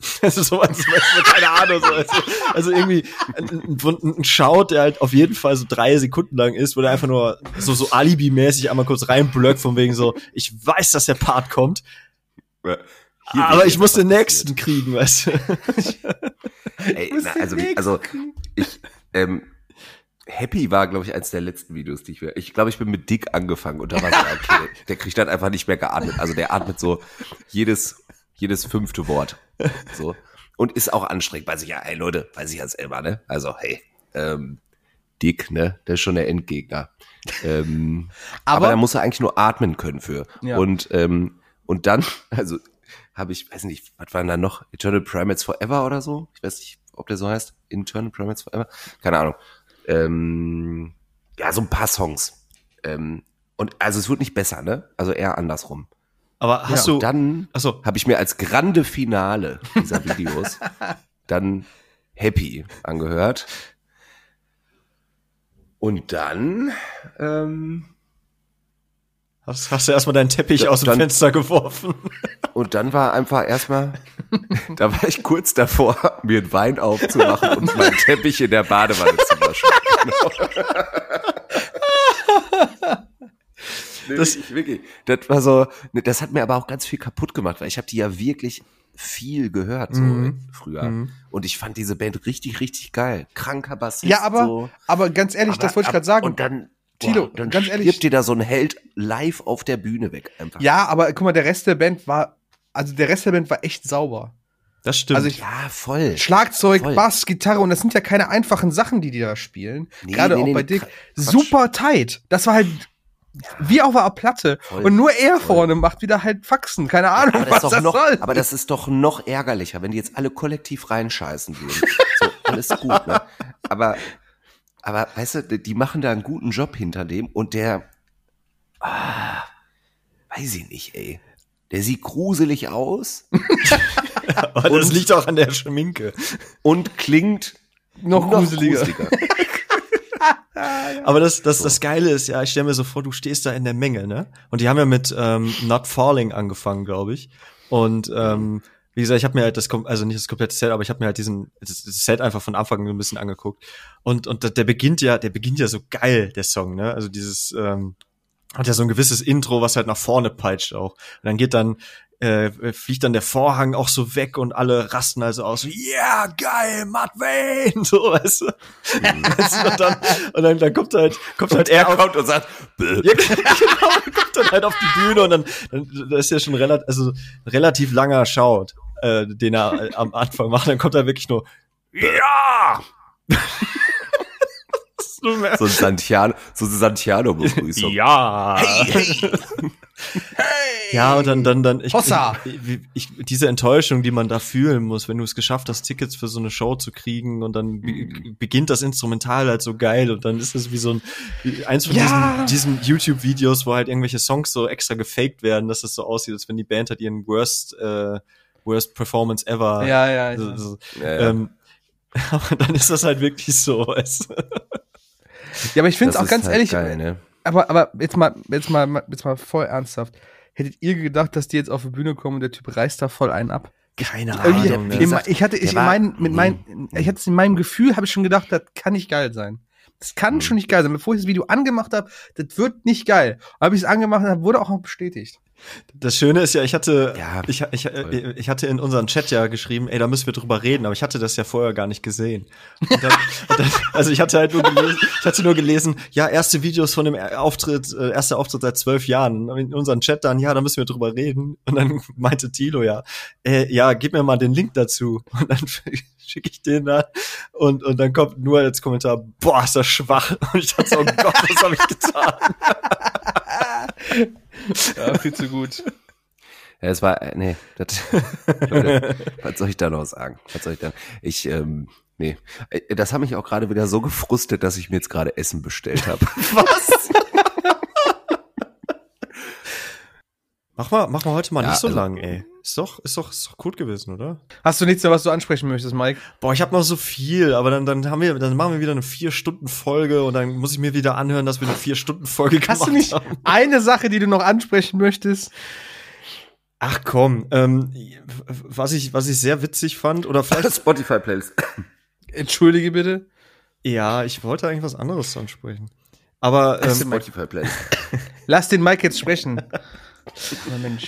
also so, also, keine Ahnung, so, also, also irgendwie ein, ein, ein Shout, der halt auf jeden Fall so drei Sekunden lang ist, wo der einfach nur so, so Alibi-mäßig einmal kurz reinblöckt, von wegen so, ich weiß, dass der Part kommt, hier aber ich muss den nächsten kriegen, weißt du. Ey, na, also, also ich, ähm, Happy war, glaube ich, eins der letzten Videos, die ich mir. Ich glaube, ich bin mit Dick angefangen und da war so, okay, der kriegt dann einfach nicht mehr geatmet. Also der atmet so jedes, jedes fünfte Wort. So. Und ist auch anstrengend. Weiß ich ja, ey Leute, weiß ich als selber, ne? Also, hey, ähm, Dick, ne? Der ist schon der Endgegner. Ähm, aber, aber da muss er eigentlich nur atmen können für. Ja. Und, ähm, und dann, also habe ich, weiß nicht, was war denn da noch? Eternal Primates Forever oder so? Ich weiß nicht, ob der so heißt. Eternal Primates Forever? Keine Ahnung. Ähm, ja, so ein paar Songs. Ähm, und also es wird nicht besser, ne? Also eher andersrum. Aber hast ja, du dann so. habe ich mir als grande Finale dieser Videos dann Happy angehört. Und dann ähm, Hast, hast du erstmal deinen Teppich da, aus dem dann, Fenster geworfen. Und dann war einfach erstmal, da war ich kurz davor, mir einen Wein aufzumachen und meinen Teppich in der Badewanne zu waschen. nee, das, wirklich, wirklich. Das war so, ne, das hat mir aber auch ganz viel kaputt gemacht, weil ich habe die ja wirklich viel gehört so mm, früher mm. und ich fand diese Band richtig richtig geil kranker Bassist ja aber so. aber ganz ehrlich aber, das wollte ich gerade sagen und dann Tilo, Boah, dann ganz ehrlich. dir da so ein Held live auf der Bühne weg einfach. Ja, aber guck mal, der Rest der Band war, also der Rest der Band war echt sauber. Das stimmt. Also ich, ja, voll. Schlagzeug, voll. Bass, Gitarre und das sind ja keine einfachen Sachen, die die da spielen. Nee, Gerade nee, auch nee, bei Dick. Super tight. Das war halt ja. wie auf einer Platte. Voll, und nur er voll. vorne macht wieder halt Faxen. Keine Ahnung, aber das was das noch, soll. Aber das ist doch noch ärgerlicher, wenn die jetzt alle kollektiv reinscheißen würden. so, alles gut, ne? Aber aber weißt du, die machen da einen guten Job hinter dem und der, ah, weiß ich nicht, ey. Der sieht gruselig aus. Aber das liegt auch an der Schminke. Und klingt noch, noch gruseliger. gruseliger. Aber das, das, das Geile ist ja, ich stelle mir so vor, du stehst da in der Menge, ne? Und die haben ja mit ähm, Not Falling angefangen, glaube ich. Und ähm, wie gesagt, ich habe mir halt das, also nicht das komplette Set, aber ich habe mir halt diesen das, das Set einfach von Anfang an ein bisschen angeguckt. Und und der beginnt ja, der beginnt ja so geil, der Song, ne? Also dieses ähm, hat ja so ein gewisses Intro, was halt nach vorne peitscht auch. Und dann geht dann äh, fliegt dann der Vorhang auch so weg und alle rasten also aus, ja, yeah, geil, Matt Wayne, so, weißt du. und, dann, und dann, dann kommt halt, kommt halt er kommt und sagt, ja, genau, kommt dann halt auf die Bühne und dann, dann das ist ja schon relativ, also relativ langer Schaut, äh, den er äh, am Anfang macht, dann kommt er wirklich nur, ja! so ein Santiano, so eine Santiano-Begrüßung. ja. Hey, hey. hey. Ja, und dann, dann, dann, ich, ich, ich, diese Enttäuschung, die man da fühlen muss, wenn du es geschafft hast, Tickets für so eine Show zu kriegen und dann mhm. beginnt das Instrumental halt so geil und dann ist es wie so ein, wie eins von ja. diesen, diesen YouTube-Videos, wo halt irgendwelche Songs so extra gefaked werden, dass es so aussieht, als wenn die Band halt ihren Worst, äh, Worst Performance ever. Ja, ja, so, so, ja, ja. Ähm, aber dann ist das halt wirklich so, weißt du? Ja, aber ich finde es auch ganz halt ehrlich, geil, ne? aber, aber jetzt mal, jetzt mal, jetzt mal voll ernsthaft. Hättet ihr gedacht, dass die jetzt auf die Bühne kommen und der Typ reißt da voll einen ab? Keine Ahnung. Ne? Ich, ich hatte, ich, in mein, mit mein, ich hatte in meinem Gefühl, habe ich schon gedacht, das kann nicht geil sein. Das kann mhm. schon nicht geil sein. Bevor ich das Video angemacht habe, das wird nicht geil. Habe ich es angemacht und wurde auch noch bestätigt. Das Schöne ist ja, ich hatte, ja, ich, ich, äh, ich hatte in unseren Chat ja geschrieben, ey, da müssen wir drüber reden, aber ich hatte das ja vorher gar nicht gesehen. Dann, dann, also ich hatte halt nur gelesen, ich hatte nur gelesen, ja, erste Videos von dem Auftritt, äh, erster Auftritt seit zwölf Jahren. In unseren Chat dann, ja, da müssen wir drüber reden. Und dann meinte Tilo ja, äh, ja, gib mir mal den Link dazu. Und dann schicke ich den da und, und dann kommt nur als Kommentar, boah, ist das schwach. Und ich dachte so, oh Gott, was habe ich getan? Ja, viel zu gut. Ja, es war, äh, nee, das, Leute, was soll ich da noch sagen? Was soll ich da? Ich, ähm, nee, äh, das hat mich auch gerade wieder so gefrustet, dass ich mir jetzt gerade Essen bestellt habe. Was? mach mal, mach mal heute mal ja, nicht so also, lang, ey. Ist doch, ist doch, ist doch gut gewesen, oder? Hast du nichts mehr, was du ansprechen möchtest, Mike? Boah, ich habe noch so viel, aber dann, dann haben wir, dann machen wir wieder eine vier Stunden Folge und dann muss ich mir wieder anhören, dass wir eine vier Stunden Folge gemacht Hast du nicht haben. eine Sache, die du noch ansprechen möchtest? Ach komm, ähm, was ich, was ich sehr witzig fand oder vielleicht, Spotify-Playlist. Entschuldige bitte. ja, ich wollte eigentlich was anderes ansprechen. Aber ähm, Spotify-Playlist. Lass den Mike jetzt sprechen.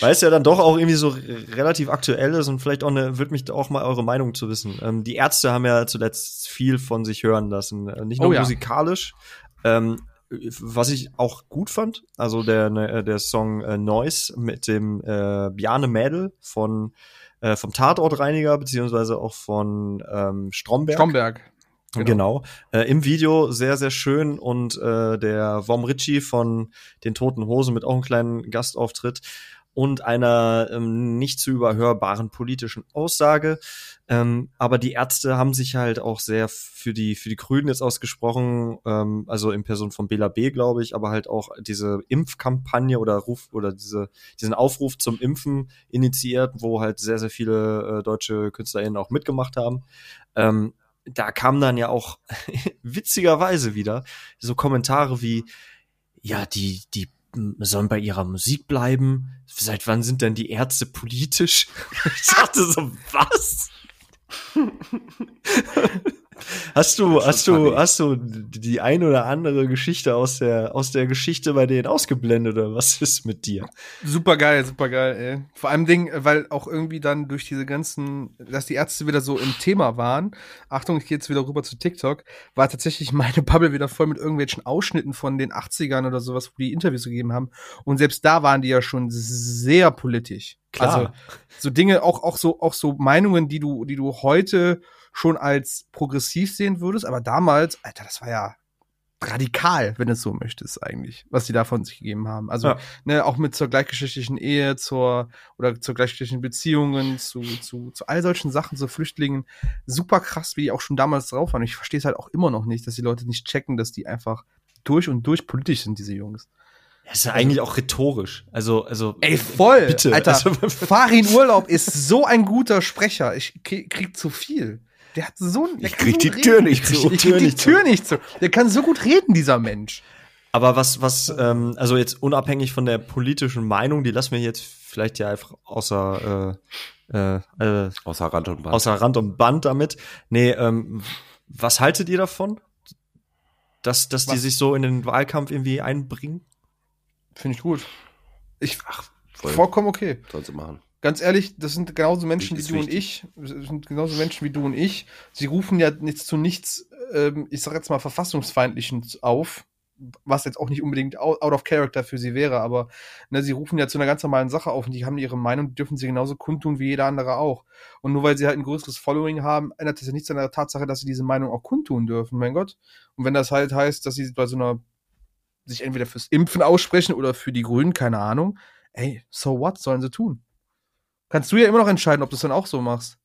Weil es ja dann doch auch irgendwie so relativ aktuell ist und vielleicht auch eine, würde mich auch mal eure Meinung zu wissen. Ähm, die Ärzte haben ja zuletzt viel von sich hören lassen, äh, nicht nur Oh ja. musikalisch, ähm, was ich auch gut fand, also der ne, der Song äh, Noise mit dem äh, Bjarne Mädel von äh, vom Tatortreiniger beziehungsweise auch von ähm, Stromberg. Stromberg. Genau. Äh, Im Video sehr, sehr schön und äh, der Vom Ritchie von den Toten Hosen mit auch einem kleinen Gastauftritt und einer ähm, nicht zu überhörbaren politischen Aussage. Ähm, aber die Ärzte haben sich halt auch sehr für die für die Grünen jetzt ausgesprochen, ähm, also in Person von Bela B, glaube ich, aber halt auch diese Impfkampagne oder Ruf oder diese diesen Aufruf zum Impfen initiiert, wo halt sehr sehr viele äh, deutsche KünstlerInnen auch mitgemacht haben. Ähm, da kam dann ja auch witzigerweise wieder so Kommentare wie, ja, die, die sollen bei ihrer Musik bleiben. Seit wann sind denn die Ärzte politisch? Ich dachte so, was? Hast du, hast schon du, funny. hast du die ein oder andere Geschichte aus der, aus der Geschichte bei denen ausgeblendet oder was ist mit dir? Super geil, super geil, ey. Vor allem Ding, weil auch irgendwie dann durch diese ganzen, dass die Ärzte wieder so im Thema waren. Achtung, ich gehe jetzt wieder rüber zu TikTok, war tatsächlich meine Bubble wieder voll mit irgendwelchen Ausschnitten von den 80ern oder sowas, wo die Interviews gegeben haben. Und selbst da waren die ja schon sehr politisch. Klar. Also so Dinge, auch, auch so, auch so Meinungen, die du, die du heute schon als progressiv sehen würdest, aber damals, Alter, das war ja radikal, wenn du es so möchtest, eigentlich, was die da von sich gegeben haben. Also, Ja. ne, auch mit zur gleichgeschlechtlichen Ehe, zur, oder zur gleichgeschlechtlichen Beziehungen, zu, zu, zu all solchen Sachen, zu Flüchtlingen. Super krass, wie die auch schon damals drauf waren. Ich verstehe es halt auch immer noch nicht, dass die Leute nicht checken, dass die einfach durch und durch politisch sind, diese Jungs. Das ist ja eigentlich auch rhetorisch. Also, also. Ey, voll! Bitte. Alter, Also, Farin Urlaub ist so ein guter Sprecher. Ich krieg, krieg zu viel. Der hat so ein. Ich krieg so die reden. Tür nicht Ich zu. krieg die Tür nicht zu. Der kann so gut reden, dieser Mensch. Aber was, was, ähm, also jetzt unabhängig von der politischen Meinung, die lassen wir jetzt vielleicht ja einfach außer, äh, äh, äh, Außer Rand und Band. außer Rand und Band damit. Nee, ähm, was haltet ihr davon? Dass, dass die sich so in den Wahlkampf irgendwie einbringen? Finde ich gut. Ich, Ach, voll. vollkommen okay. Soll sie machen. Ganz ehrlich, das sind genauso Menschen wie du und ich. Das sind genauso Menschen wie du und ich. Sie rufen ja nichts zu nichts, ähm, ich sag jetzt mal, verfassungsfeindlichen auf, was jetzt auch nicht unbedingt out out of character für sie wäre, aber ne, sie rufen ja zu einer ganz normalen Sache auf und die haben ihre Meinung, die dürfen sie genauso kundtun wie jeder andere auch. Und nur weil sie halt ein größeres Following haben, ändert das ja nichts an der Tatsache, dass sie diese Meinung auch kundtun dürfen, mein Gott. Und wenn das halt heißt, dass sie bei so einer sich entweder fürs Impfen aussprechen oder für die Grünen, keine Ahnung, ey, so what sollen sie tun? Kannst du ja immer noch entscheiden, ob du es dann auch so machst.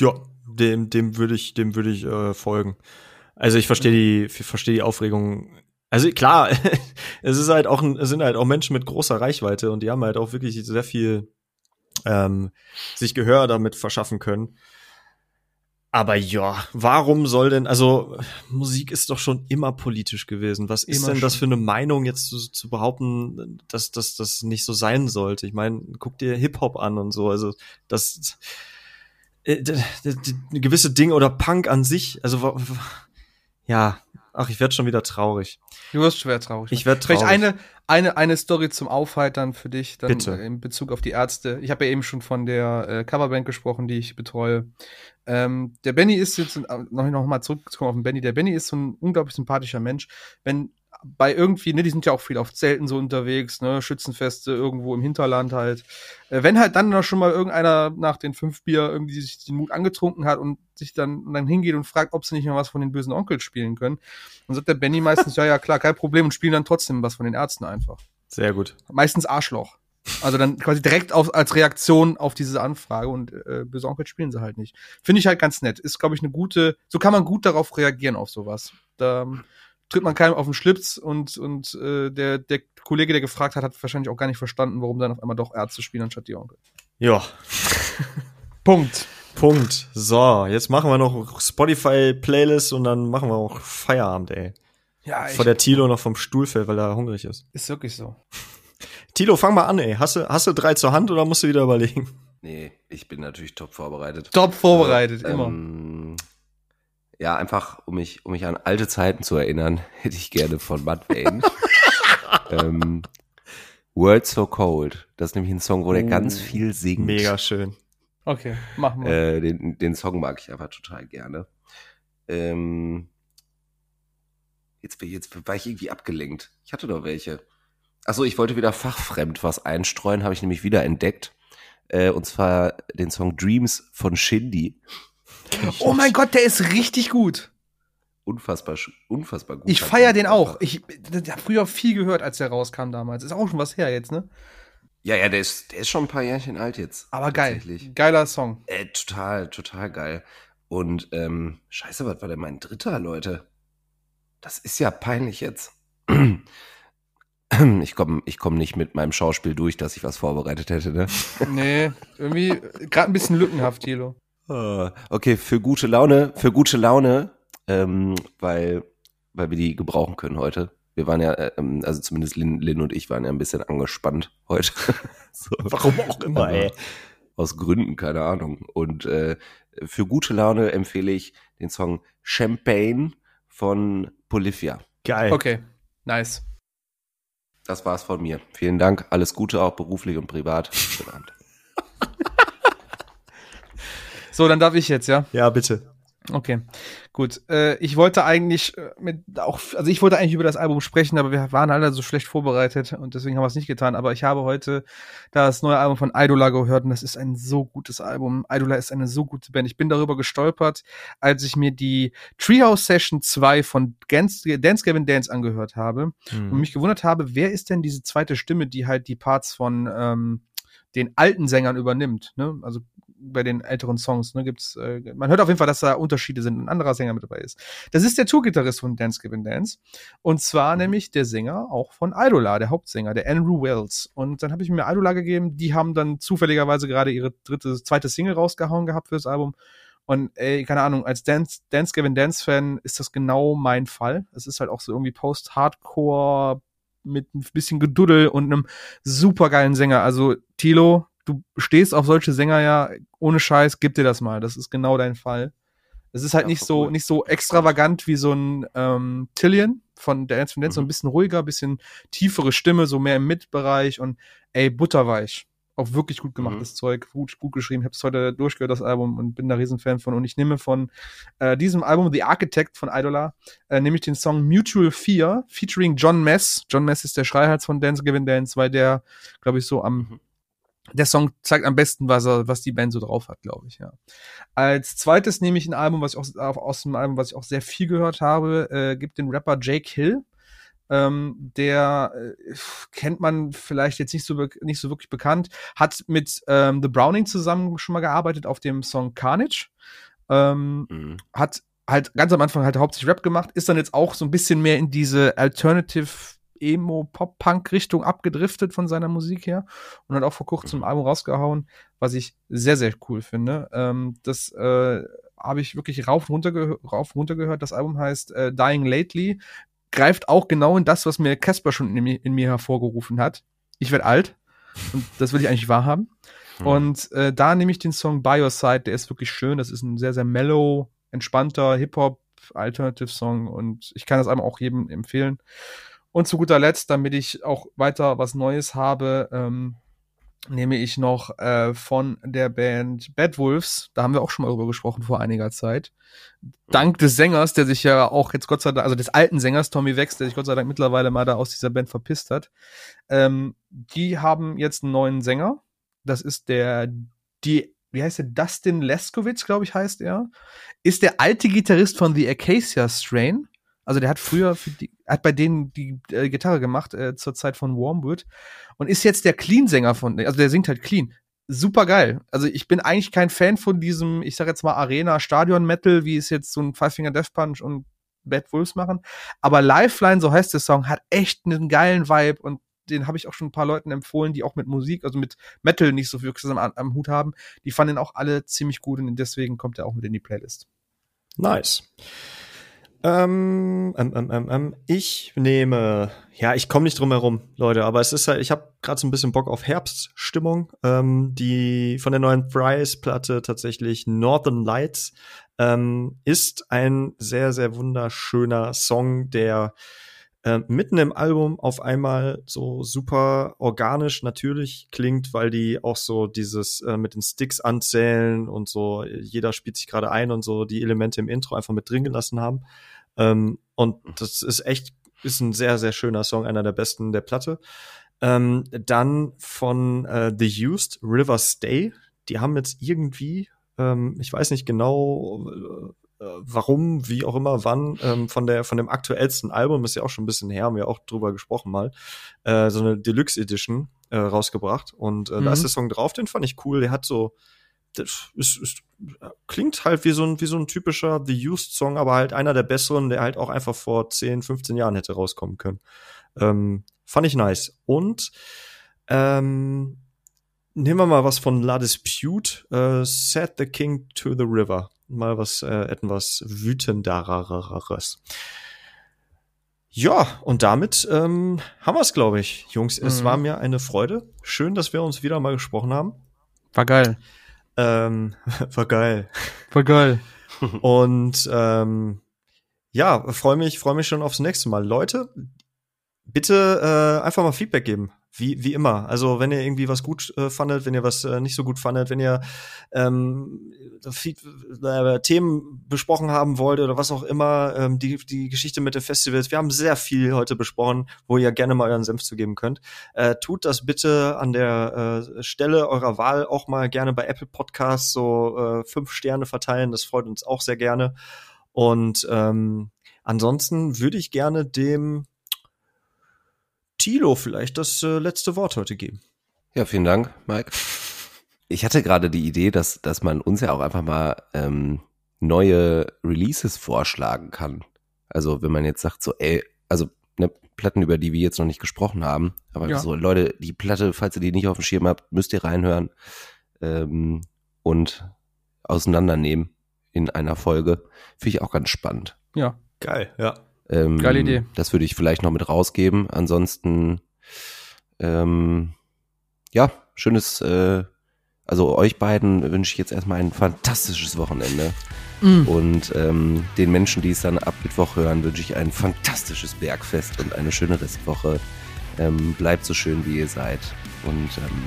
Ja, dem, dem würde ich, dem würde ich äh, folgen. Also ich verstehe die, ich verstehe die Aufregung. Also klar, es ist halt auch, es sind halt auch Menschen mit großer Reichweite und die haben halt auch wirklich sehr viel ähm, sich Gehör damit verschaffen können. Aber ja, warum soll denn, also Musik ist doch schon immer politisch gewesen. Was ist Immer denn das schon. für eine Meinung jetzt zu, zu behaupten, dass das nicht so sein sollte? Ich meine, guck dir Hip-Hop an und so. Also das äh, gewisse Dinge oder Punk an sich, also ja, ach, ich werde schon wieder traurig. Du wirst schwer traurig. Ich werd Vielleicht traurig. eine, eine, eine Story zum Aufheitern für dich, dann Bitte. in Bezug auf die Ärzte. Ich habe ja eben schon von der äh, Coverband gesprochen, die ich betreue. Ähm, der Benny ist jetzt, äh, noch, noch mal zurückzukommen auf den Benny, der Benny ist so ein unglaublich sympathischer Mensch. Wenn bei irgendwie, ne, die sind ja auch viel auf Zelten so unterwegs, ne, Schützenfeste irgendwo im Hinterland halt. Äh, wenn halt dann noch schon mal irgendeiner nach den fünf Bier irgendwie sich den Mut angetrunken hat und sich dann, und dann hingeht und fragt, ob sie nicht noch was von den bösen Onkels spielen können, dann sagt der Benny meistens, ja, ja, klar, kein Problem und spielen dann trotzdem was von den Ärzten einfach. Sehr gut. Meistens Arschloch. Also dann quasi direkt auf, als Reaktion auf diese Anfrage und äh, böse Onkel spielen sie halt nicht. Finde ich halt ganz nett. Ist, glaube ich, eine gute, so kann man gut darauf reagieren auf sowas. Da, tritt man keinem auf den Schlips und, und äh, der, der Kollege, der gefragt hat, hat wahrscheinlich auch gar nicht verstanden, warum dann auf einmal doch Ärzte spielen anstatt die Onkel. Ja. Punkt. Punkt. So, jetzt machen wir noch Spotify-Playlist und dann machen wir auch Feierabend, ey. Ja, Bevor der Tilo noch vom Stuhl fällt, weil er hungrig ist. ist wirklich so. Tilo, fang mal an, ey. Hast du, hast du drei zur Hand oder musst du wieder überlegen? Nee, ich bin natürlich top vorbereitet. Top vorbereitet, immer. Ähm, ja, einfach, um mich, um mich an alte Zeiten zu erinnern, hätte ich gerne von Mudvayne. ähm, Words So Cold. Das ist nämlich ein Song, wo der Oh, ganz viel singt. Mega schön. Okay, machen wir. Äh, den, den Song mag ich einfach total gerne. Ähm, jetzt, jetzt war ich irgendwie abgelenkt. Ich hatte doch welche. Achso, ich wollte wieder fachfremd was einstreuen, habe ich nämlich wieder entdeckt. Äh, und zwar den Song Dreams von Shindy. Oh mein Gott, der ist richtig gut. Unfassbar, unfassbar gut. Ich feier den auch. Ich, ich habe früher viel gehört, als der rauskam damals. Ist auch schon was her jetzt, ne? Ja, ja, der ist, der ist schon ein paar Jährchen alt jetzt. Aber geil. Geiler Song. Äh, total, total geil. Und ähm, scheiße, was war denn mein dritter, Leute? Das ist ja peinlich jetzt. Ich komme ich komm nicht mit meinem Schauspiel durch, dass ich was vorbereitet hätte, ne? Nee, irgendwie gerade ein bisschen lückenhaft, Thilo. Äh, Okay, für gute Laune, für gute Laune, ähm, weil, weil wir die gebrauchen können heute. Wir waren ja, äh, ähm, also zumindest Lin, Lin und ich waren ja ein bisschen angespannt heute. so. Warum auch immer, Aber ey. Aus Gründen, keine Ahnung. Und äh, für gute Laune empfehle ich den Song Champagne von Bolivia. Geil. Okay, nice. Das war's von mir. Vielen Dank. Alles Gute auch beruflich und privat. Schönen Abend. So, dann darf ich jetzt, ja? Ja, bitte. Okay, gut. Äh, ich wollte eigentlich äh, mit auch, also ich wollte eigentlich über das Album sprechen, aber wir waren alle so schlecht vorbereitet und deswegen haben wir es nicht getan. Aber ich habe heute das neue Album von Idola gehört und das ist ein so gutes Album. Idola ist eine so gute Band. Ich bin darüber gestolpert, als ich mir die Treehouse Session 2 von Dance, Dance Gavin Dance angehört habe Hm. und mich gewundert habe, wer ist denn diese zweite Stimme, die halt die Parts von ähm, den alten Sängern übernimmt, ne? Also bei den älteren Songs, ne, gibt's, äh, man hört auf jeden Fall, dass da Unterschiede sind und ein anderer Sänger mit dabei ist. Das ist der Tourgitarrist von Dance Given Dance. Und zwar nämlich der Sänger auch von Idola, der Hauptsänger, der Andrew Wells. Und dann habe ich mir Idola gegeben, die haben dann zufälligerweise gerade ihre dritte, zweite Single rausgehauen gehabt fürs Album. Und ey, keine Ahnung, als Dance, Dance Gavin Dance Fan ist das genau mein Fall. Es ist halt auch so irgendwie Post-Hardcore mit ein bisschen Geduddel und einem supergeilen Sänger. Also Tilo, du stehst auf solche Sänger ja ohne Scheiß, gib dir das mal. Das ist genau dein Fall. Es ist halt Ja, nicht so cool. nicht so extravagant wie so ein ähm, Tillian von Dance von Dance, so ein Mhm. bisschen ruhiger, bisschen tiefere Stimme, so mehr im Mitbereich und ey, butterweich. Auch wirklich gut gemachtes Zeug, gut, gut geschrieben. Hab's heute durchgehört, das Album, und bin da Riesenfan von. Und ich nehme von äh, diesem Album The Architect von Idola, äh, nehme ich den Song Mutual Fear, featuring John Mess. John Mess ist der Schreihals von Dance Given Dance, weil der, glaube ich, so am Mhm. Der Song zeigt am besten, was, er, was die Band so drauf hat, glaube ich, ja. Als zweites nehme ich ein Album, was ich auch aus dem Album, was ich auch sehr viel gehört habe, äh, gibt den Rapper Jake Hill. Ähm, der äh, kennt man vielleicht jetzt nicht so nicht so wirklich bekannt, hat mit ähm, The Browning zusammen schon mal gearbeitet auf dem Song Carnage. Ähm, Mhm. hat halt ganz am Anfang halt hauptsächlich Rap gemacht, ist dann jetzt auch so ein bisschen mehr in diese Alternative Emo Pop Punk Richtung abgedriftet von seiner Musik her und hat auch vor kurzem ein Album rausgehauen, was ich sehr sehr cool finde. Ähm, das äh, habe ich wirklich rauf und runter, rauf runter gehört. Das Album heißt äh, Dying Lately, greift auch genau in das, was mir Casper schon in mir, in mir hervorgerufen hat. Ich werde alt und das will ich eigentlich wahrhaben. Mhm. Und äh, da nehme ich den Song By Your Side, der ist wirklich schön. Das ist ein sehr, sehr mellow, entspannter Hip-Hop, Alternative-Song und ich kann das einmal auch jedem empfehlen. Und zu guter Letzt, damit ich auch weiter was Neues habe, ähm, nehme ich noch äh, von der Band Bad Wolves, da haben wir auch schon mal drüber gesprochen vor einiger Zeit. Dank des Sängers, der sich ja auch jetzt Gott sei Dank, also des alten Sängers Tommy Wex, der sich Gott sei Dank mittlerweile mal da aus dieser Band verpisst hat. Ähm, die haben jetzt einen neuen Sänger. Das ist der, die, wie heißt der? Dustin Leskowitz, glaube ich, heißt er. Ist der alte Gitarrist von The Acacia Strain. Also der hat früher die, hat bei denen die äh, Gitarre gemacht äh, zur Zeit von Wormwood und ist jetzt der Clean-Sänger von, also der singt halt clean. Super geil. Also ich bin eigentlich kein Fan von diesem, ich sag jetzt mal Arena Stadion Metal, wie es jetzt so ein Five Finger Death Punch und Bad Wolves machen. Aber Lifeline, so heißt der Song, hat echt einen geilen Vibe und den habe ich auch schon ein paar Leuten empfohlen, die auch mit Musik, also mit Metal nicht so wirklich am, am Hut haben. Die fanden ihn auch alle ziemlich gut und deswegen kommt er auch mit in die Playlist. Nice. Ähm, ähm, ähm, ähm, ich nehme, ja, ich komme nicht drum herum, Leute, aber es ist halt, ich habe gerade so ein bisschen Bock auf Herbststimmung. Ähm, die von der neuen Fries-Platte tatsächlich Northern Lights ähm, ist ein sehr, sehr wunderschöner Song, der äh, mitten im Album auf einmal so super organisch natürlich klingt, weil die auch so dieses äh, mit den Sticks anzählen und so, jeder spielt sich gerade ein und so die Elemente im Intro einfach mit drin gelassen haben. Ähm, und das ist echt, ist ein sehr, sehr schöner Song, einer der besten der Platte. Ähm, dann von äh, The Used, River Stay. Die haben jetzt irgendwie, ähm, ich weiß nicht genau, warum, wie auch immer, wann, ähm, von der von dem aktuellsten Album, ist ja auch schon ein bisschen her, haben wir auch drüber gesprochen mal, äh, so eine Deluxe Edition äh, rausgebracht. Und äh, mhm. da ist der Song drauf, den fand ich cool. Der hat so, das ist, ist, klingt halt wie so ein, wie so ein typischer The Used Song, aber halt einer der besseren, der halt auch einfach vor 10, 15 Jahren hätte rauskommen können. Ähm, fand ich nice. Und ähm, nehmen wir mal was von La Dispute, äh, Set the King to the River. Mal was, äh, etwas wütendereres. Ja, und damit ähm, haben wir es, glaube ich, Jungs. Mhm. Es war mir eine Freude. Schön, dass wir uns wieder mal gesprochen haben. War geil. Ähm, war geil. War geil. Und ähm, ja, freue mich, freue mich schon aufs nächste Mal. Leute, bitte äh, einfach mal Feedback geben. Wie, wie immer. Also, wenn ihr irgendwie was gut äh, fandet, wenn ihr was äh, nicht so gut fandet, wenn ihr ähm, äh, Themen besprochen haben wollt oder was auch immer, ähm, die, die Geschichte mit den Festivals. Wir haben sehr viel heute besprochen, wo ihr gerne mal euren Senf zugeben könnt. Äh, tut das bitte an der äh, Stelle eurer Wahl auch mal gerne bei Apple Podcasts so äh, fünf Sterne verteilen. Das freut uns auch sehr gerne. Und ähm, ansonsten würde ich gerne dem Tilo vielleicht das äh, letzte Wort heute geben. Ja, vielen Dank, Mike. Ich hatte gerade die Idee, dass, dass man uns ja auch einfach mal ähm, neue Releases vorschlagen kann. Also wenn man jetzt sagt, so, ey, also ne, Platten, über die wir jetzt noch nicht gesprochen haben, aber ja. so, Leute, die Platte, falls ihr die nicht auf dem Schirm habt, müsst ihr reinhören ähm, und auseinandernehmen in einer Folge. Finde ich auch ganz spannend. Ja. Geil, ja. Ähm, Geile Idee. Das würde ich vielleicht noch mit rausgeben. Ansonsten, ähm, ja, schönes, äh, also euch beiden wünsche ich jetzt erstmal ein fantastisches Wochenende. Mm. Und ähm, den Menschen, die es dann ab Mittwoch hören, wünsche ich ein fantastisches Bergfest und eine schöne Restwoche. Ähm, bleibt so schön, wie ihr seid. Und ähm,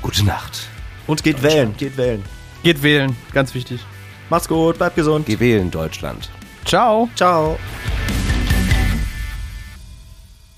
gute Nacht. Und geht wählen, geht wählen. Geht wählen, ganz wichtig. Macht's gut, bleibt gesund. Geh wählen, Deutschland. Ciao. Ciao.